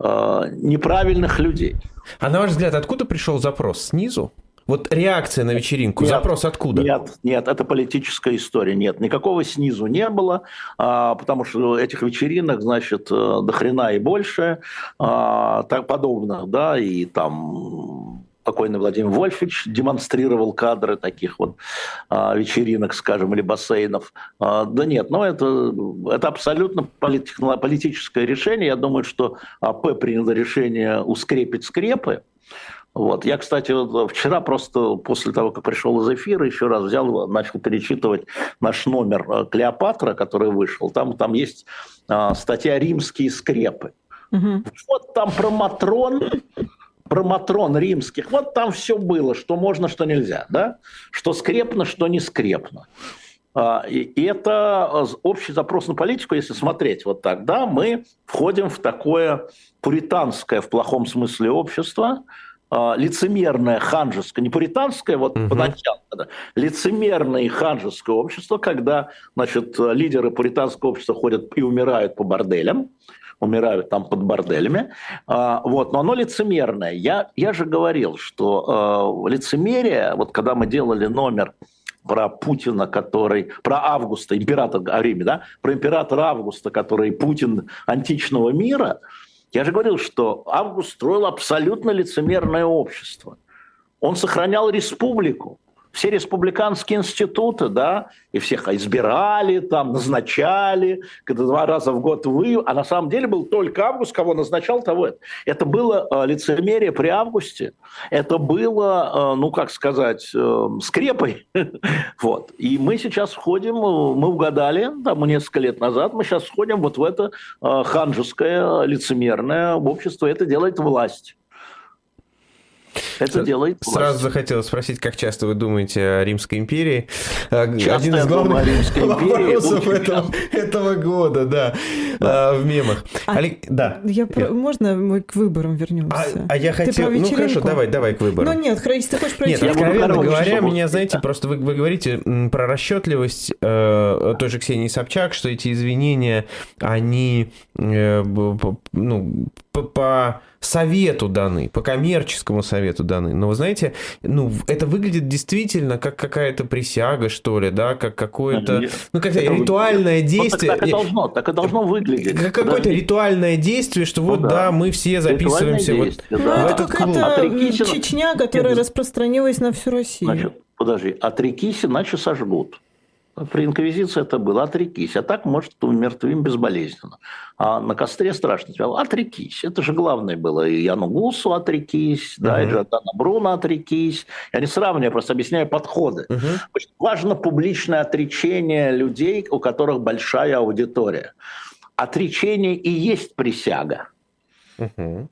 э, неправильных людей. А на ваш взгляд, откуда пришел запрос? Снизу? Вот реакция на вечеринку, нет, запрос откуда? Нет, нет, это политическая история. Нет, никакого снизу не было, а, потому что этих вечеринок, значит, э, до хрена и больше, а, так подобных, да, и там покойный Владимир Вольфович демонстрировал кадры таких вот а, вечеринок, скажем, или бассейнов. А, да нет, ну это, это абсолютно политическое решение. Я думаю, что АП приняло решение ускрепить скрепы, вот. Я, кстати, вот вчера просто после того, как пришел из эфира, еще раз взял, начал перечитывать наш номер э, Клеопатра, который вышел. Там, там есть а, статья «Римские скрепы». Угу. Вот там про Матрон, про Матрон римских, вот там все было, что можно, что нельзя, да? Что скрепно, что не скрепно. А, и это э, общий запрос на политику, если смотреть вот так, да, мы входим в такое пуританское в плохом смысле общество, а, лицемерное ханжеское, не пуританское, вот угу. поначалу, да, лицемерное ханжеское общество, когда значит, лидеры пуританского общества ходят и умирают по борделям, умирают там под борделями, а, вот, но оно лицемерное. Я, я же говорил, что э, лицемерие, вот когда мы делали номер про Путина, который, про Августа, императора о Риме, да, про императора Августа, который Путин античного мира – я же говорил, что Август строил абсолютно лицемерное общество. Он сохранял республику, все республиканские институты, да, и всех избирали, там, назначали, когда два раза в год вы, а на самом деле был только август, кого назначал, того это. Это было э, лицемерие при августе, это было, э, ну, как сказать, э, скрепой, [LAUGHS] вот. И мы сейчас входим, э, мы угадали, там, несколько лет назад, мы сейчас входим вот в это э, ханжеское, лицемерное общество, это делает власть. Это делает власть. Сразу захотелось спросить, как часто вы думаете о Римской империи? А, часто Один из главных вопросов этого, этого года, да, да. в мемах. А, Олег, да. Я про... Можно мы к выборам вернемся? А, а я хотел... Ну хорошо, давай, давай к выборам. Ну нет, если ты хочешь про Нет, откровенно говоря, меня, знаете, просто вы, вы говорите про расчетливость э, той же Ксении Собчак, что эти извинения, они э, ну, по, по совету даны, по коммерческому совету даны. Но вы знаете, ну, это выглядит действительно как какая-то присяга, что ли, да, как какое-то, ну, как ритуальное действие. Вот так, так, и должно, так и должно выглядеть. Как какое-то ритуальное действие, что вот, ну, да. да, мы все записываемся вот да. в ну. Это Чечня, которая распространилась на всю Россию. Значит, подожди, отрекись, иначе сожгут. При инквизиции это было «отрекись», а так, может, умертвим безболезненно. А на костре страшно сказал «отрекись». Это же главное было. И Яну Гусу «отрекись», uh-huh. да, и Джордана Бруно «отрекись». Я не сравниваю, просто объясняю подходы. Uh-huh. Очень важно публичное отречение людей, у которых большая аудитория. Отречение и есть присяга. Uh-huh.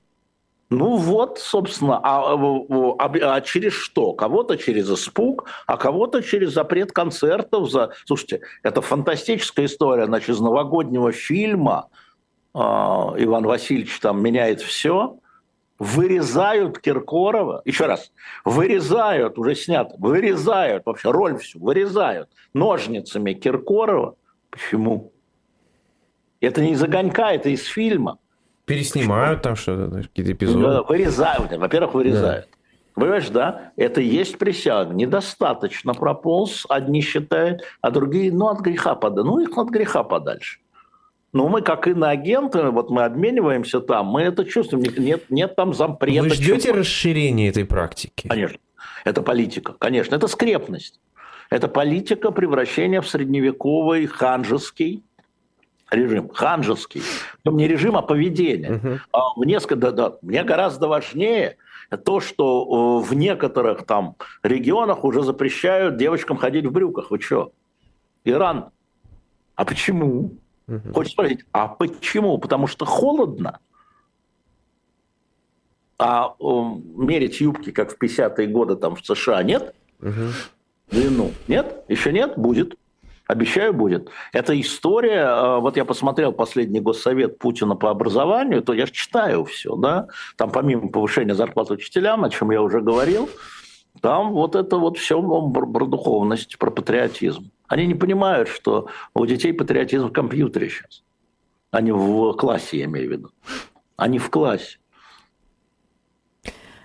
Ну вот, собственно, а, а, а через что? Кого-то через испуг, а кого-то через запрет концертов. За... Слушайте, это фантастическая история. Значит, из новогоднего фильма э, Иван Васильевич там меняет все, вырезают Киркорова, еще раз, вырезают, уже снято, вырезают вообще роль всю, вырезают ножницами Киркорова. Почему? Это не из огонька, это из фильма. Переснимают там что-то, какие-то эпизоды. Вырезают. Во-первых, вырезают. Да. Понимаешь, да? Это есть присяга. Недостаточно прополз, одни считают, а другие, ну, от греха подальше. Ну, их от греха подальше. Ну, мы как иноагенты, вот мы обмениваемся там, мы это чувствуем. Нет, нет там зампреда. Вы ждете расширения этой практики? Конечно. Это политика, конечно. Это скрепность. Это политика превращения в средневековый ханжеский режим, ханжеский, не режим, а поведение. Uh-huh. А несколько, да, да, мне гораздо важнее то, что в некоторых там регионах уже запрещают девочкам ходить в брюках. Вы что? Иран. А почему? Uh-huh. Хочешь спросить, а почему? Потому что холодно. А э, мерить юбки, как в 50-е годы там в США, нет? Uh-huh. Длину. Нет? Еще нет? Будет. Обещаю, будет. Эта история, э, вот я посмотрел последний госсовет Путина по образованию, то я же читаю все, да, там помимо повышения зарплат учителям, о чем я уже говорил, там вот это вот все про духовность, про патриотизм. Они не понимают, что у детей патриотизм в компьютере сейчас, а не в классе, я имею в виду. Они в классе.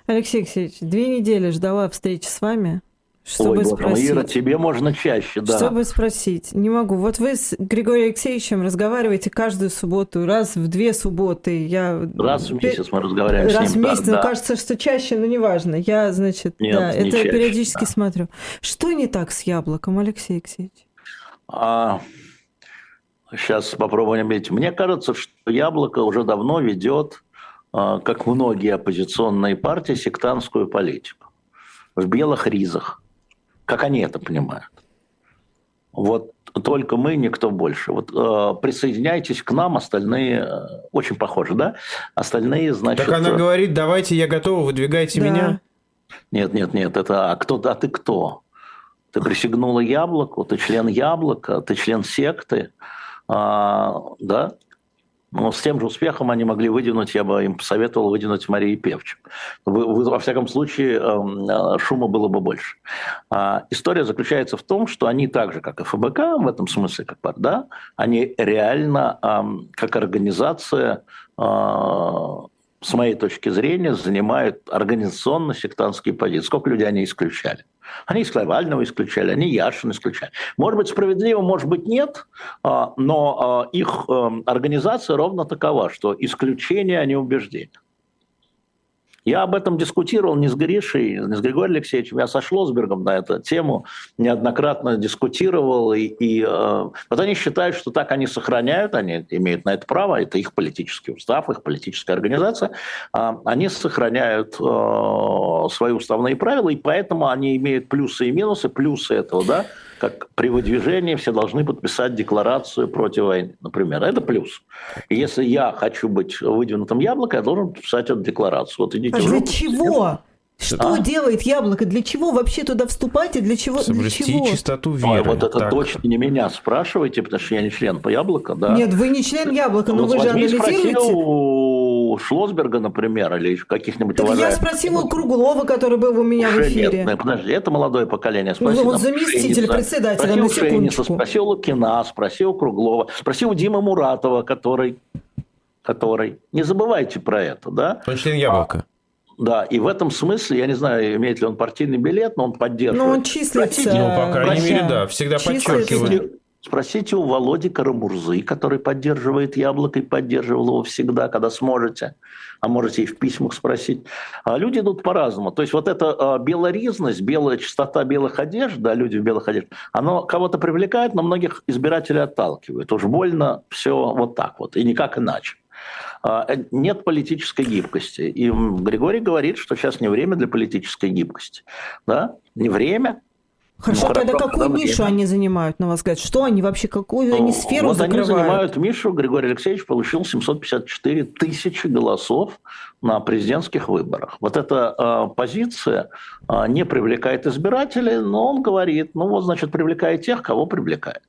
Алексей Алексеевич, две недели ждала встречи с вами. Чтобы Ой, спросить. Ира, тебе можно чаще, да. Чтобы спросить, не могу. Вот вы с Григорием Алексеевичем разговариваете каждую субботу, раз в две субботы. Я... Раз в месяц мы разговариваем раз с ним. Раз в месяц, да. кажется, что чаще, но неважно. Я, значит, Нет, да, это чаще, периодически да. смотрю. Что не так с яблоком, Алексей Алексеевич? А, сейчас попробуем отметить. Мне кажется, что яблоко уже давно ведет, а, как многие оппозиционные партии, сектантскую политику. В белых ризах как они это понимают. Вот только мы, никто больше. Вот э, присоединяйтесь к нам, остальные э, очень похожи, да? Остальные, значит... Так она э, говорит, давайте, я готова, выдвигайте да. меня. Нет, нет, нет, это а кто, а ты кто? Ты присягнула яблоку, ты член яблока, ты член секты, а, да? Но с тем же успехом они могли выдвинуть, я бы им посоветовал выдвинуть Марии Певчик. Во всяком случае, эм, э, шума было бы больше. А история заключается в том, что они так же, как и ФБК, в этом смысле, как да, они реально как организация э, с моей точки зрения, занимают организационно-сектантские позиции. Сколько людей они исключали? Они из Навального исключали, они Яшин исключали. Может быть, справедливо, может быть, нет, а, но а, их эм, организация ровно такова, что исключение, а не убеждение. Я об этом дискутировал не с Гришей, не с Григорием Алексеевичем, я со Шлосбергом на эту тему неоднократно дискутировал. И, и э, вот они считают, что так они сохраняют, они имеют на это право, это их политический устав, их политическая организация, э, они сохраняют э, свои уставные правила, и поэтому они имеют плюсы и минусы. Плюсы этого, да, как при выдвижении все должны подписать декларацию против войны, например. Это плюс. И если я хочу быть выдвинутым яблоком, я должен подписать эту декларацию. Вот идите А для чего? Что А? делает яблоко? Для чего вообще туда вступать и для чего? Для Соблюсти чего? чистоту Ой, веры. вот это Так. точно не меня спрашивайте, потому что я не член по яблоко, да. Нет, вы не член яблока, но Вот вы же анализируете. у Шлосберга, например, или каких-нибудь Так я уважаемых- спросила у Круглова, который был у меня в Уже эфире. Нет, ну, подожди, это молодое поколение. Ну, Спроси он там заместитель Шейница. председателя, Спроси на у секундочку. Спроси у Лукина, спроси у Круглова, спроси у Димы Муратова, который, который... Не забывайте про это, да? Он член яблока. Да, и в этом смысле, я не знаю, имеет ли он партийный билет, но он поддерживает. Ну, он числится. Ну, по крайней мере, да, всегда Числится. подчеркиваю. Спросите, у Володи Карамурзы, который поддерживает яблоко и поддерживал его всегда, когда сможете. А можете и в письмах спросить. А люди идут по-разному. То есть вот эта а, белоризность, белая чистота белых одежд, да, люди в белых одеждах, оно кого-то привлекает, но многих избирателей отталкивает. Уж больно все вот так вот, и никак иначе. А, э, Нет политической гибкости. И Григорий говорит, что сейчас не время для политической гибкости. Да? Не время, Хорошо, Ну, тогда какую когда нишу они занимают, на ваш взгляд? Что они вообще, какую они сферу вот они закрывают? занимают Мишу. Григорий Алексеевич получил 754 тысячи голосов на президентских выборах. Вот эта э, позиция э, не привлекает избирателей, но он говорит, ну вот, значит, привлекает тех, кого привлекает.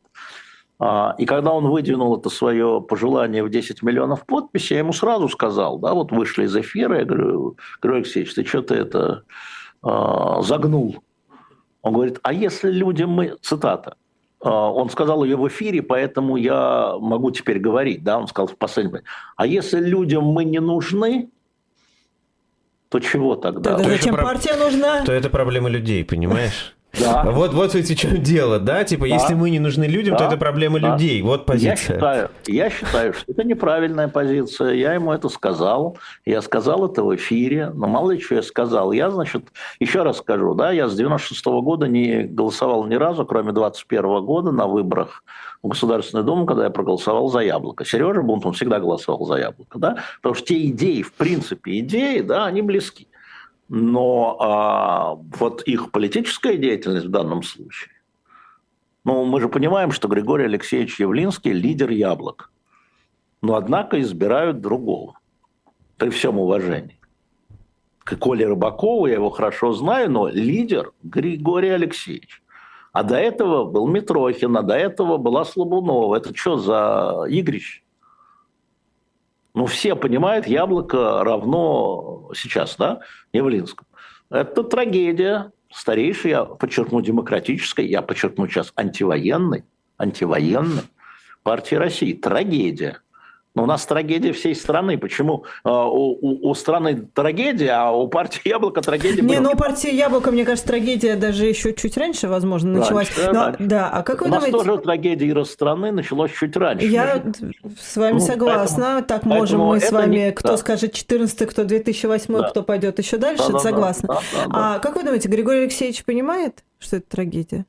А, И когда он выдвинул это свое пожелание в 10 миллионов подписей, я ему сразу сказал, да, вот вышли из эфира, я говорю, Григорий Алексеевич, ты что ты это э, загнул? Он говорит, а если людям мы, цитата, э, он сказал ее в эфире, поэтому я могу теперь говорить, да, он сказал в последнем, а если людям мы не нужны, то чего тогда? Тогда То зачем партия нужна? То это проблема людей, понимаешь? Да. Вот, вот ведь в [LAUGHS] чем дело, да? Типа, если мы не нужны людям, то это проблема Да. людей. Вот Я позиция. считаю, я считаю, что это неправильная позиция. Я ему это сказал. Я сказал это в эфире. Но мало ли что я сказал. Я, значит, еще раз скажу, да, я с 96 года не голосовал ни разу, кроме 21 года на выборах в Государственную Думу, когда я проголосовал за яблоко. Сережа Бунт, он всегда голосовал за яблоко, да, потому что те идеи, в принципе, идеи, да, они близки. Но а, вот их политическая деятельность в данном случае, ну, мы же понимаем, что Григорий Алексеевич Явлинский – лидер яблок. Но, однако, избирают другого. При всем уважении. К Коле Рыбакову я его хорошо знаю, но лидер Григорий Алексеевич. А до этого был Митрохин, а до этого была Слабунова. Это что за игрище? Ну, все понимают, яблоко равно сейчас, да, Явлинскому. Это трагедия, старейшей, я подчеркну, демократической, я подчеркну сейчас антивоенной, антивоенной партии России. Трагедия. Но у нас трагедия всей страны. Почему э, у, у- у страны трагедия, а у партии Яблоко трагедия? Не, была? ну у партии Яблоко, мне кажется, трагедия даже еще чуть раньше, возможно, Раньше, началась. Но- раньше. да, а как вы у нас думаете? тоже трагедия из страны началась чуть раньше. Я с вами Ну, согласна. поэтому- так можем поэтому мы с вами, не- кто да. скажет 14 кто 2008 Да. кто пойдет еще дальше, Да-да-да, согласна. да-да-да. А как вы думаете, Григорий Алексеевич понимает, что это трагедия?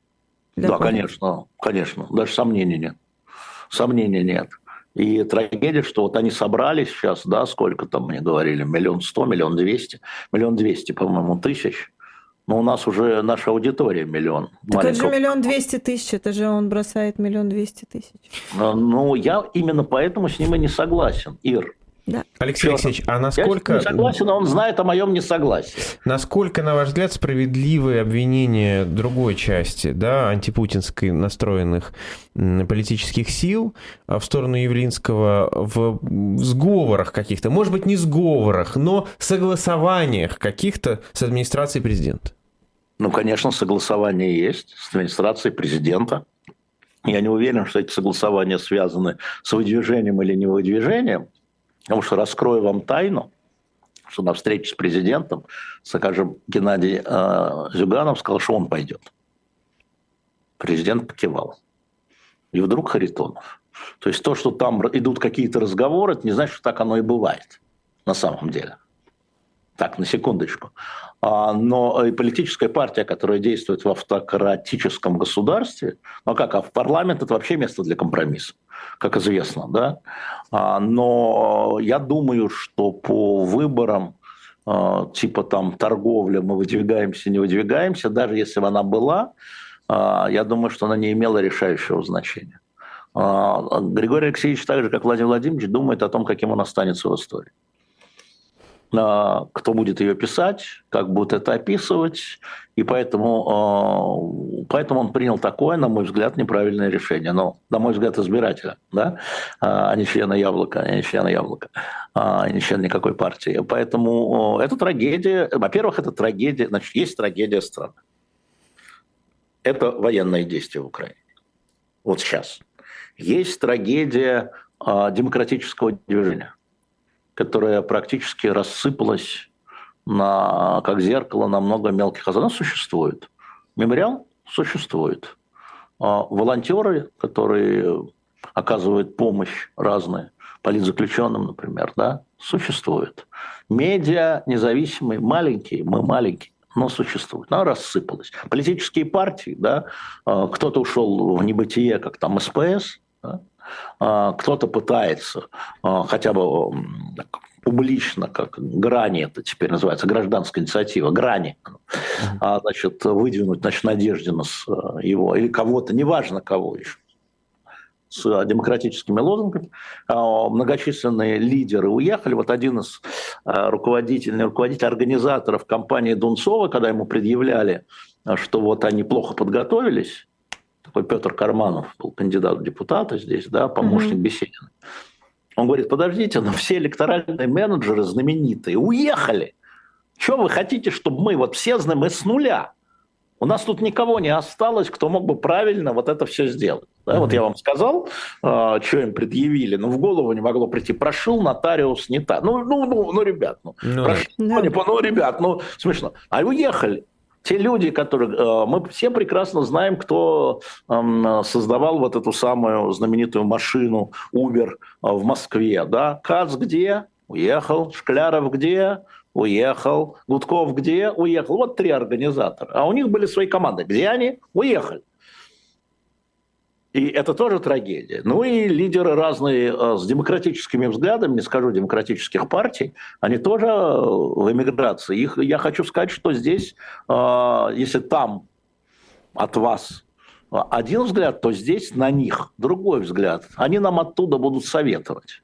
Да, партии? конечно, конечно. Даже сомнений нет. Сомнений нет. И трагедия, что вот они собрались сейчас, да, сколько там мне говорили, миллион сто, миллион двести, миллион двести, по-моему, тысяч. Но у нас уже наша аудитория миллион. Так это же Маленького- миллион двести тысяч, это же он бросает миллион двести тысяч. Ну, я именно поэтому с ним и не согласен, Ир. Алексей Всё. Алексеевич, а Я насколько, не согласен, а он знает о моем несогласии. насколько, на ваш взгляд, справедливые обвинения другой части, да, антипутинской настроенных политических сил а, в сторону Явлинского в сговорах каких-то, может быть, не сговорах, но согласованиях каких-то с администрацией президента? Ну, конечно, согласование есть с администрацией президента. Я не уверен, что эти согласования связаны с выдвижением или не выдвижением, потому что раскрою вам тайну, что на встрече с президентом, скажем, Геннадий э, Зюганов сказал, что он пойдет. Президент покивал. И вдруг Харитонов. То есть то, что там идут какие-то разговоры, это не значит, что так оно и бывает на самом деле. Так, на секундочку. А, но и политическая партия, которая действует в автократическом государстве, ну как, а в парламент это вообще место для компромисса, как известно, да. А, но я думаю, что по выборам а, типа там торговля, мы выдвигаемся, не выдвигаемся, даже если бы она была, я думаю, что она не имела решающего значения. Григорий Алексеевич, так же как Владимир Владимирович, думает о том, каким он останется в истории кто будет ее писать, как будет это описывать, и поэтому, поэтому он принял такое, на мой взгляд, неправильное решение. Но, на мой взгляд, избирателя, да, а не члена Яблока, а не члена Яблока, а не член никакой партии. Поэтому это трагедия. Во-первых, это трагедия, значит, есть трагедия страны. Это военное действие в Украине. Вот сейчас. Есть трагедия демократического движения которая практически рассыпалась на, как зеркало на много мелких. Она существует. Мемориал существует. А волонтеры, которые оказывают помощь разные, политзаключенным, например, да, существует. Медиа независимые, маленькие, мы маленькие, но существует. Она рассыпалась. Политические партии, да, а, кто-то ушел в небытие, как там СПС, да, а, кто-то пытается а, хотя бы публично, как грани это теперь называется, гражданская инициатива, грани, а, значит, выдвинуть, значит, Надеждина с его, или кого-то, неважно кого еще, с демократическими лозунгами. Многочисленные лидеры уехали. Вот один из руководителей, руководителей организаторов компании Дунцова, когда ему предъявляли, что вот они плохо подготовились, такой Петр Карманов был кандидат в депутаты здесь, да, помощник mm-hmm. Беседина. Он говорит, подождите, но все электоральные менеджеры знаменитые уехали. Что вы хотите, чтобы мы, вот все мы с нуля. У нас тут никого не осталось, кто мог бы правильно вот это все сделать. Да, mm-hmm. Вот я вам сказал, э, что им предъявили, но в голову не могло прийти. Прошил нотариус не так. Ну, ну, ну, ну ребят, ну, ну, прошил, ну, ну, ребят, ну, смешно. А уехали те люди, которые... Э, мы все прекрасно знаем, кто эм, создавал вот эту самую знаменитую машину Uber э, в Москве. Да? Кац где? Уехал. Шкляров где? Уехал. Гудков где? Уехал. Вот три организатора. А у них были свои команды. Где они? Уехали. И это тоже трагедия. Ну и лидеры разные э, с демократическими взглядами, не скажу демократических партий, они тоже э, в эмиграции. Их, я хочу сказать, что здесь, э, если там от вас один взгляд, то здесь на них другой взгляд. Они нам оттуда будут советовать.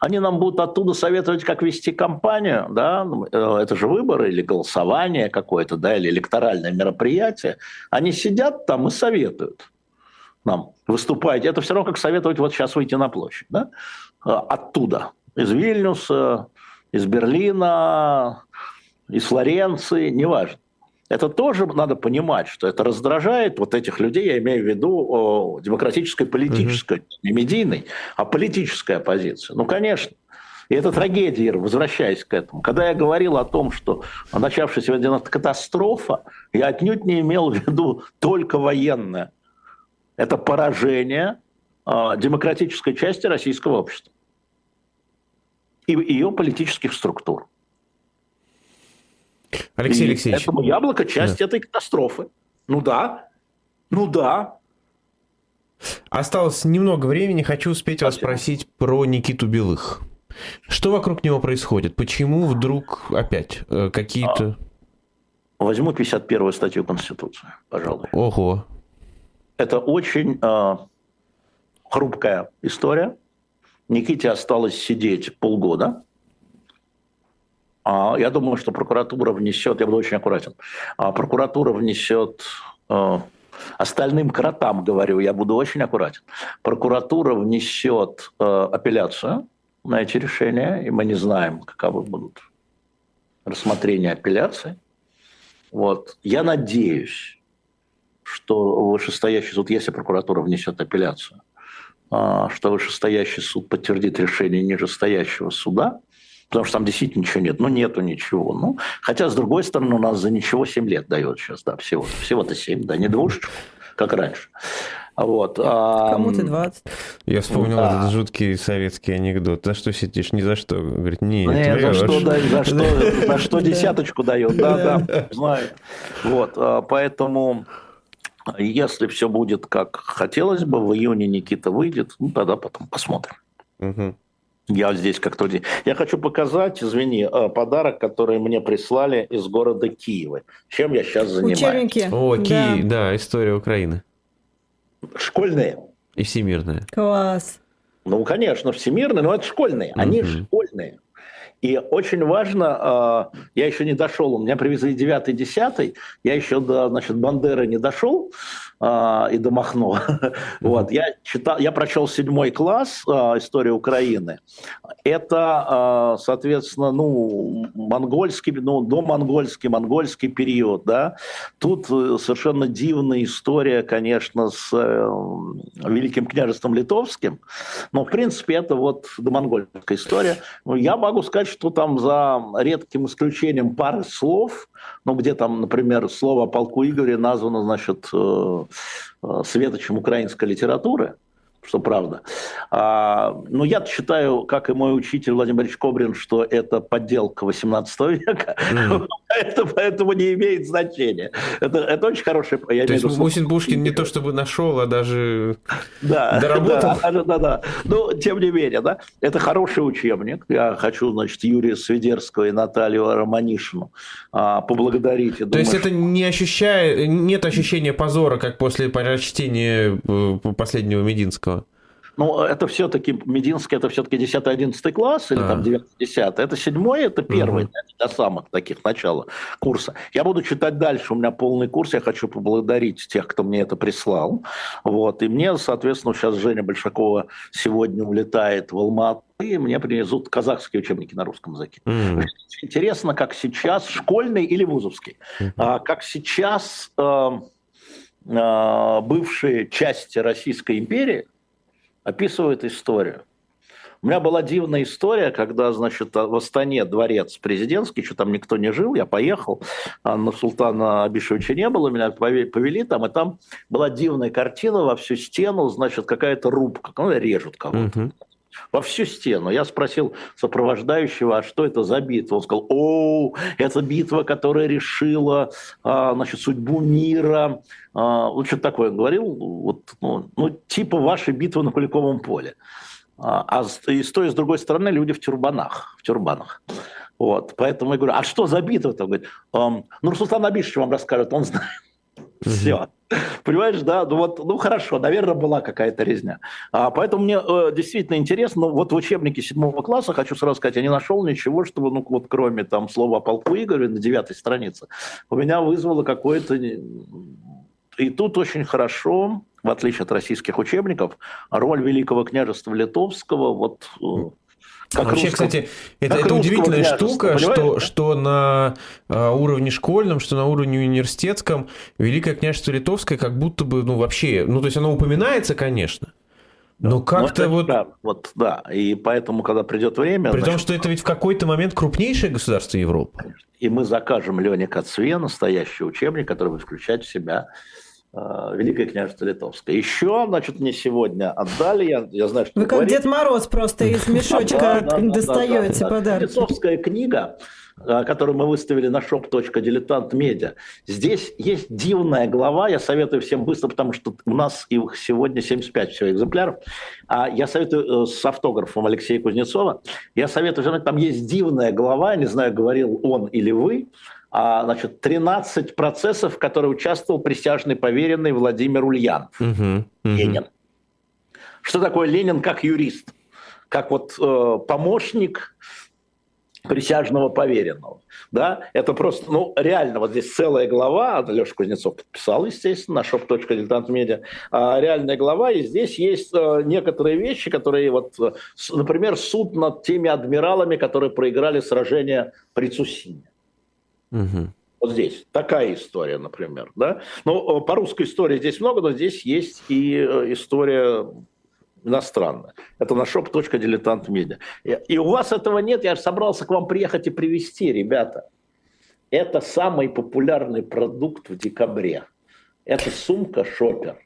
Они нам будут оттуда советовать, как вести кампанию, да, это же выборы или голосование какое-то, да, или электоральное мероприятие. Они сидят там и советуют нам выступаете, это все равно как советовать вот сейчас выйти на площадь. Да? А, оттуда, из Вильнюса, из Берлина, из Флоренции, неважно. Это тоже надо понимать, что это раздражает вот этих людей, я имею в виду о, демократической, политической, угу. не медийной, а политической оппозиции. Ну, конечно. И это трагедия, возвращаясь к этому. Когда я говорил о том, что начавшаяся катастрофа, я отнюдь не имел в виду только военное это поражение э, демократической части российского общества и ее политических структур. Алексей и Алексеевич. Поэтому яблоко часть да. этой катастрофы. Ну да, ну да. Осталось немного времени. Хочу успеть Спасибо. вас спросить про Никиту Белых. Что вокруг него происходит? Почему вдруг опять э, какие-то... А, возьму 51 статью Конституции, пожалуй. Ого. Это очень э, хрупкая история. Никите осталось сидеть полгода. А я думаю, что прокуратура внесет, я буду очень аккуратен, а прокуратура внесет э, остальным кротам, говорю, я буду очень аккуратен. Прокуратура внесет э, апелляцию на эти решения, и мы не знаем, каковы будут рассмотрения апелляции. Вот. Я надеюсь, что вышестоящий суд, если прокуратура внесет апелляцию, а, что вышестоящий суд подтвердит решение нижестоящего суда, потому что там действительно ничего нет. Ну, нету ничего. Ну, хотя, с другой стороны, у нас за ничего 7 лет дает сейчас, да, всего. Всего-то 7, да, не двушечку, как раньше. Вот. Кому-то 20. Я вспомнил да. этот жуткий советский анекдот. За что сидишь? Ни за что. Говорит, нет, нет за что, да, за что, за что [LAUGHS] десяточку дает. Да, да, знает. Вот, а, поэтому если все будет как хотелось бы, в июне Никита выйдет, ну тогда потом посмотрим. Угу. Я здесь как-то... Я хочу показать, извини, э, подарок, который мне прислали из города Киева. Чем я сейчас занимаюсь. Учебники. О, Киев, да. да, история Украины. Школьные. И всемирные. Класс. Ну, конечно, всемирные, но это школьные. Они угу. школьные. И очень важно, а, я еще не дошел, у меня привезли 9-10, я еще до значит, Бандеры не дошел, и до Махно. [LAUGHS] Вот, я, читал, я прочел седьмой класс а, «История Украины». Это, соответственно, ну, монгольский, ну, до монгольский, монгольский период, да. Тут э, совершенно дивная история, конечно, с э, Великим княжеством Литовским, но, в принципе, это вот домонгольская история. Ну, я могу сказать, что там за редким исключением пары слов, ну, где там, например, слово о полку Игоре названо, значит, э, э, светочем украинской литературы, что правда. А, но ну, я считаю, как и мой учитель Владимир Ильич Кобрин, что это подделка 18 [LAUGHS] века, mm. это поэтому не имеет значения. Это, это очень хороший... Я то есть Мусин Пушкин не то чтобы нашел, а даже да, доработал? Да, да, да, да. Но, тем не менее, да, это хороший учебник. Я хочу, значит, Юрия Свидерского и Наталью Романишину а, поблагодарить. то думаю, есть это не ощущает, нет ощущения позора, как после прочтения э, последнего Мединского? Ну, это все-таки, Мединский, это все-таки 10-11 класс, или а. там 9-10. Это седьмой, это первый, угу. до самых таких начала курса. Я буду читать дальше, у меня полный курс, я хочу поблагодарить тех, кто мне это прислал. Вот. И мне, соответственно, сейчас Женя Большакова сегодня улетает в Алмату, и мне принесут казахские учебники на русском языке. Mm. Интересно, как сейчас, школьный или вузовский, mm-hmm. а, как сейчас э, э, бывшие части Российской империи, описывает историю. У меня была дивная история, когда, значит, в Астане дворец президентский, что там никто не жил, я поехал, а на Султана Абишевича не было, меня повели там, и там была дивная картина во всю стену, значит, какая-то рубка, ну, режут кого-то. Угу во всю стену. Я спросил сопровождающего, а что это за битва? Он сказал, о, это битва, которая решила а, значит, судьбу мира. А, вот что такое он говорил, вот, ну, ну, типа вашей битвы на Куликовом поле. А, а и с той, и с другой стороны люди в тюрбанах. В тюрбанах. Вот, поэтому я говорю, а что за битва-то? Он говорит, ну, Русултан Абишевич вам расскажет, он знает. Все. [LAUGHS] Понимаешь, да, ну вот, ну хорошо, наверное, была какая-то резня. А, поэтому мне э, действительно интересно, ну вот в учебнике седьмого класса, хочу сразу сказать, я не нашел ничего, чтобы, ну вот кроме там слова о полку Игоря на девятой странице, у меня вызвало какое-то... И тут очень хорошо, в отличие от российских учебников, роль Великого княжества Литовского, вот э, как Вообще, русского, кстати, это, это удивительная штука, что, что на а, уровне школьном, что на уровне университетском Великое княжество Литовское как будто бы, ну, вообще, ну, то есть оно упоминается, конечно, но ну, как-то вот... Да, вот, да, и поэтому, когда придет время... При значит, том, что это ведь в какой-то момент крупнейшее государство Европы. И мы закажем Лене Кацве настоящий учебник, который будет включать в себя Великое княжество Литовское. Еще, значит, мне сегодня отдали, я, я знаю, что вы как говорите. Дед Мороз просто из [LAUGHS] мешочка достаете подарки. Литовская книга, э, которую мы выставили на shop.diletant.media. Здесь есть дивная глава, я советую всем быстро, потому что у нас их сегодня 75 всего экземпляров. А я советую э, с автографом Алексея Кузнецова, я советую, там есть дивная глава, не знаю, говорил он или вы, а, значит, 13 процессов, в которых участвовал присяжный поверенный Владимир Ульянов, угу, угу. Ленин. Что такое Ленин как юрист? Как вот э, помощник присяжного поверенного. Да? Это просто, ну, реально, вот здесь целая глава, Леша Кузнецов подписал, естественно, на shop.diletantmedia, а, реальная глава, и здесь есть а, некоторые вещи, которые, вот, например, суд над теми адмиралами, которые проиграли сражение при Цусине. Угу. Вот здесь такая история, например. Да? Ну, э, по русской истории здесь много, но здесь есть и э, история иностранная. Это на shop.diletantmedia. И у вас этого нет, я собрался к вам приехать и привезти, ребята. Это самый популярный продукт в декабре. Это сумка шопер.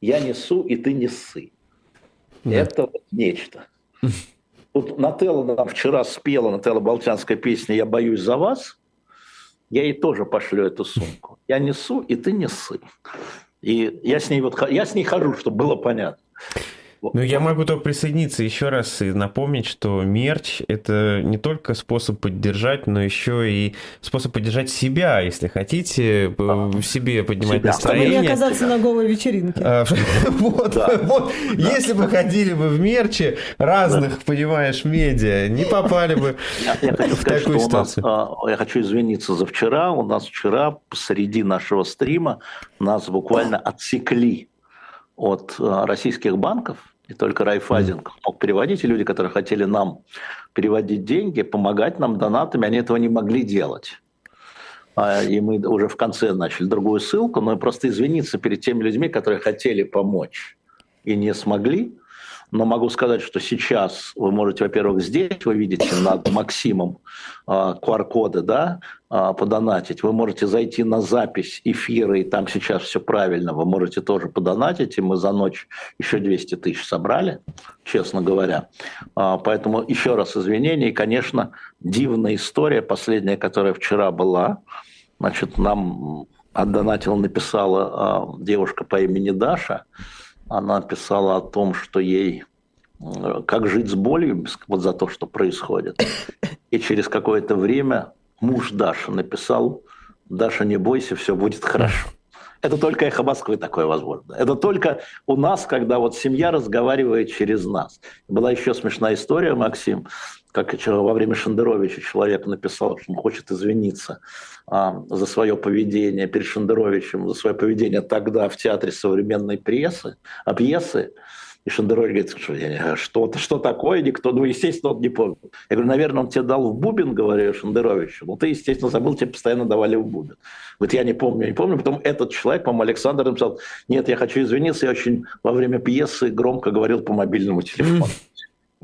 я несу, и ты не ссы. Это вот нечто. [LAUGHS] Тут Нателла нам вчера спела, Нателла Болтянская песня «Я боюсь за вас», я ей тоже пошлю эту сумку. Я несу, и ты несы. И я с ней вот я с ней хожу, чтобы было понятно. Ну, я могу только присоединиться еще раз и напомнить, что мерч – это не только способ поддержать, но еще и способ поддержать себя, если хотите, в себе поднимать себя. настроение. Чтобы не оказаться на голой вечеринке. А, [LAUGHS] вот, вот. Если бы ходили бы в мерче разных, понимаешь, медиа, не попали бы в такую ситуацию. А, я хочу извиниться за вчера. У нас вчера посреди нашего стрима нас буквально отсекли от а, российских банков, и только Райфайзинг мог переводить, и люди, которые хотели нам переводить деньги, помогать нам донатами, они этого не могли делать. А, и мы уже в конце начали другую ссылку, но просто извиниться перед теми людьми, которые хотели помочь и не смогли. Но могу сказать, что сейчас вы можете, во-первых, здесь вы видите над Максимом QR-коды, да, а, подонатить. Вы можете зайти на запись эфира, и там сейчас все правильно. Вы можете тоже подонатить, и мы за ночь еще 200 тысяч собрали, честно говоря. А, поэтому еще раз извинения. И, конечно, дивная история, последняя, которая вчера была. Значит, нам отдонатил, написала а, девушка по имени Даша – она писала о том, что ей э, как жить с болью вот за то, что происходит. И через какое-то время муж Даша написал, Даша, не бойся, все будет хорошо. Это только эхо Москвы такое возможно. Это только у нас, когда вот семья разговаривает через нас. Была еще смешная история, Максим, как во время Шендеровича человек написал, что он хочет извиниться а, за свое поведение перед Шендеровичем, за свое поведение тогда в театре современной прессы, а пьесы. И Шендерович говорит, что, что, что такое, никто, ну, естественно, он не помнит. Я говорю, наверное, он тебе дал в бубен, говорю Шендеровичу. Ну, ты, естественно, забыл, тебе постоянно давали в бубен. Вот я не помню, не помню. Потом этот человек, по-моему, Александр написал, нет, я хочу извиниться, я очень во время пьесы громко говорил по мобильному телефону.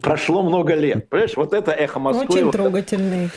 Прошло много лет. Понимаешь, вот это эхо Москвы. Очень вот трогательный.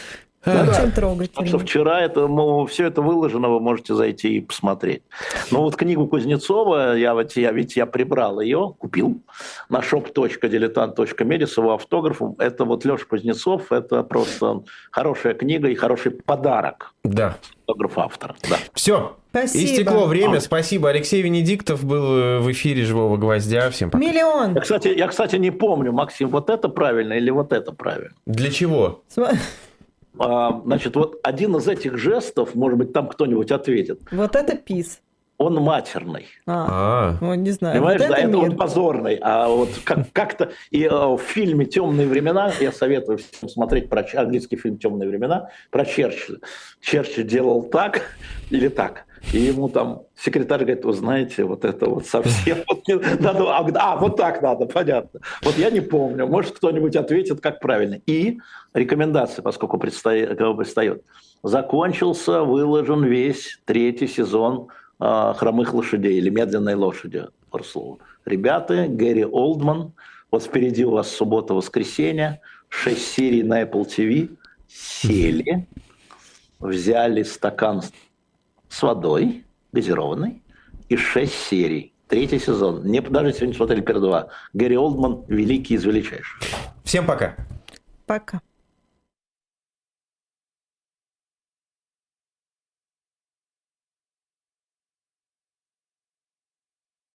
Да, Очень трогательно. Так что вчера это, ну, все это выложено, вы можете зайти и посмотреть. Но вот книгу Кузнецова, я, вот, я, ведь я прибрал ее, купил на shop.diletant.media с его автографом. Это вот Леша Кузнецов, это просто хорошая книга и хороший подарок. Да. Автограф автора, да. Все, Спасибо. Истекло время. Спасибо. Алексей Венедиктов был в эфире «Живого гвоздя». Всем пока. Миллион. Я, кстати, я, кстати, не помню, Максим, вот это правильно или вот это правильно? Для чего? [LAUGHS] А, значит, вот один из этих жестов, может быть, там кто-нибудь ответит. Вот это пис. Он матерный. А, а. не знаю. Понимаешь, вот да, это, это он позорный. А вот как- как-то и а, в фильме «Темные времена», я советую всем смотреть про английский фильм «Темные времена», про Черчилля. Черчилль делал так или так. И ему там секретарь говорит, вы знаете, вот это вот совсем... надо, а, а, вот так надо, понятно. Вот я не помню. Может, кто-нибудь ответит, как правильно. И рекомендации, поскольку предстоит, предстает. Закончился, выложен весь третий сезон э, «Хромых лошадей» или «Медленной лошади» Орслова. Ребята, Гэри Олдман, вот впереди у вас суббота-воскресенье, шесть серий на Apple TV, сели, взяли стакан с водой, газированной, и шесть серий. Третий сезон. Не, даже сегодня смотрели первые два. Гэри Олдман – великий из величайших. Всем пока. Пока.